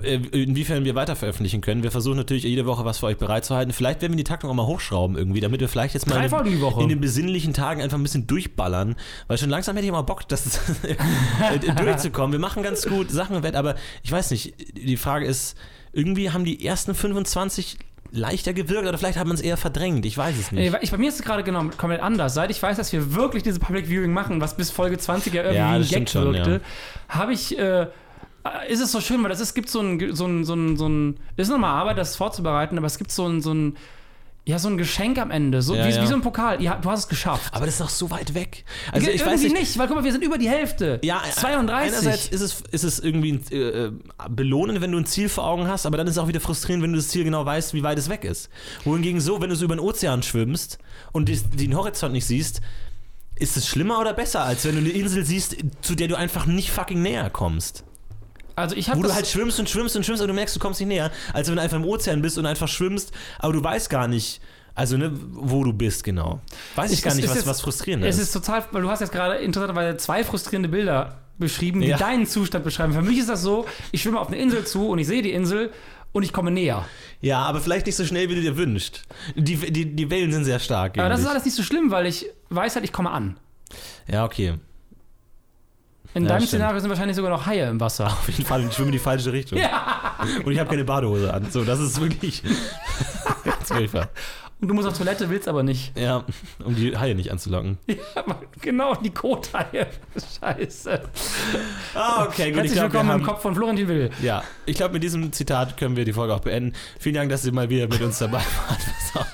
inwiefern wir weiter veröffentlichen können. Wir versuchen natürlich jede Woche was für euch bereitzuhalten. Vielleicht werden wir die Taktung auch mal hochschrauben irgendwie, damit wir vielleicht jetzt mal in, in den besinnlichen Tagen einfach ein bisschen durchballern. Weil schon langsam hätte ich mal Bock, das äh, [LAUGHS] durchzukommen. Wir machen ganz gut Sachen im Bett, aber ich weiß nicht, die Frage ist, irgendwie haben die ersten 25 leichter gewirkt oder vielleicht hat man es eher verdrängt. Ich weiß es nicht. Nee, ich, bei mir ist es gerade genau komplett anders. Seit ich weiß, dass wir wirklich diese Public Viewing machen, was bis Folge 20 ja irgendwie Ja, ein Gag schon, wirkte, ja. habe ich. Äh, ist es so schön, weil das ist, gibt so ein, so ein, so ein, so ein, ist nochmal Arbeit, das vorzubereiten, aber es gibt so ein, so ein, ja, so ein Geschenk am Ende, so, Ja, wie, ja. wie so ein Pokal. Ja, du hast es geschafft. aber das ist doch so weit weg. Also ich irgendwie weiß nicht, nicht, weil guck mal, wir sind über die Hälfte. Ja, 32. Einerseits ist es, ist es irgendwie äh, belohnend, wenn du ein Ziel vor Augen hast, aber dann ist es auch wieder frustrierend, wenn du das Ziel genau weißt, wie weit es weg ist. Wohingegen so, wenn du so über den Ozean schwimmst und die- den Horizont nicht siehst, ist es schlimmer oder besser, als wenn du eine Insel siehst, zu der du einfach nicht fucking näher kommst? Also ich habe Wo du halt schwimmst und schwimmst und schwimmst und du merkst, du kommst nicht näher, als wenn du einfach im Ozean bist und einfach schwimmst, aber du weißt gar nicht, also ne, wo du bist genau. Weiß ich Es gar ist- nicht, was, ist- was frustrierend es ist. ist total, weil du hast jetzt gerade interessanterweise zwei frustrierende Bilder beschrieben, die Ja. deinen Zustand beschreiben. Für mich ist das so, ich schwimme auf eine Insel zu und ich sehe die Insel und ich komme näher. Ja, aber vielleicht nicht so schnell, wie du dir wünschst. Die, die, die Wellen sind sehr stark. Aber das ist alles nicht so schlimm, weil ich weiß halt, ich komme an. Ja, okay. In Ja, deinem stimmt. Szenario sind wahrscheinlich sogar noch Haie im Wasser. [LAUGHS] Auf jeden Fall, ich schwimme in die falsche Richtung. Und ich habe keine Badehose an. So, das ist wirklich [LAUGHS] [LAUGHS] ganz furchtbar. Und du musst auf Toilette, willst aber nicht. Ja, um die Haie nicht anzulocken. [LAUGHS] Ja, genau, die Kothaie. Scheiße. Ah, okay, gut. Ich Herzlich glaube, wir willkommen im haben, Kopf von Florentin Will. ja, ich glaube, mit diesem Zitat können wir die Folge auch beenden. Vielen Dank, dass ihr mal wieder mit uns dabei [LAUGHS] wart.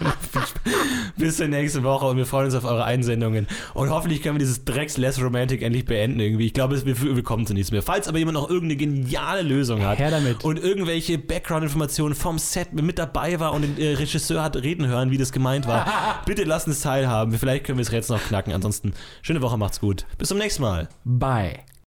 Bis zur nächsten Woche und wir freuen uns auf eure Einsendungen. Und hoffentlich können wir dieses Drecks Less Romantic endlich beenden irgendwie. Ich glaube, wir, wir kommen zu nichts mehr. Falls aber jemand noch irgendeine geniale Lösung hat Her damit. und irgendwelche Background-Informationen vom Set mit dabei war und den äh, Regisseur hat reden hören, wie das gemeint war, [LAUGHS] bitte lasst uns teilhaben. Vielleicht können wir es jetzt noch knacken. Ansonsten, schöne Woche, macht's gut. Bis zum nächsten Mal. Bye.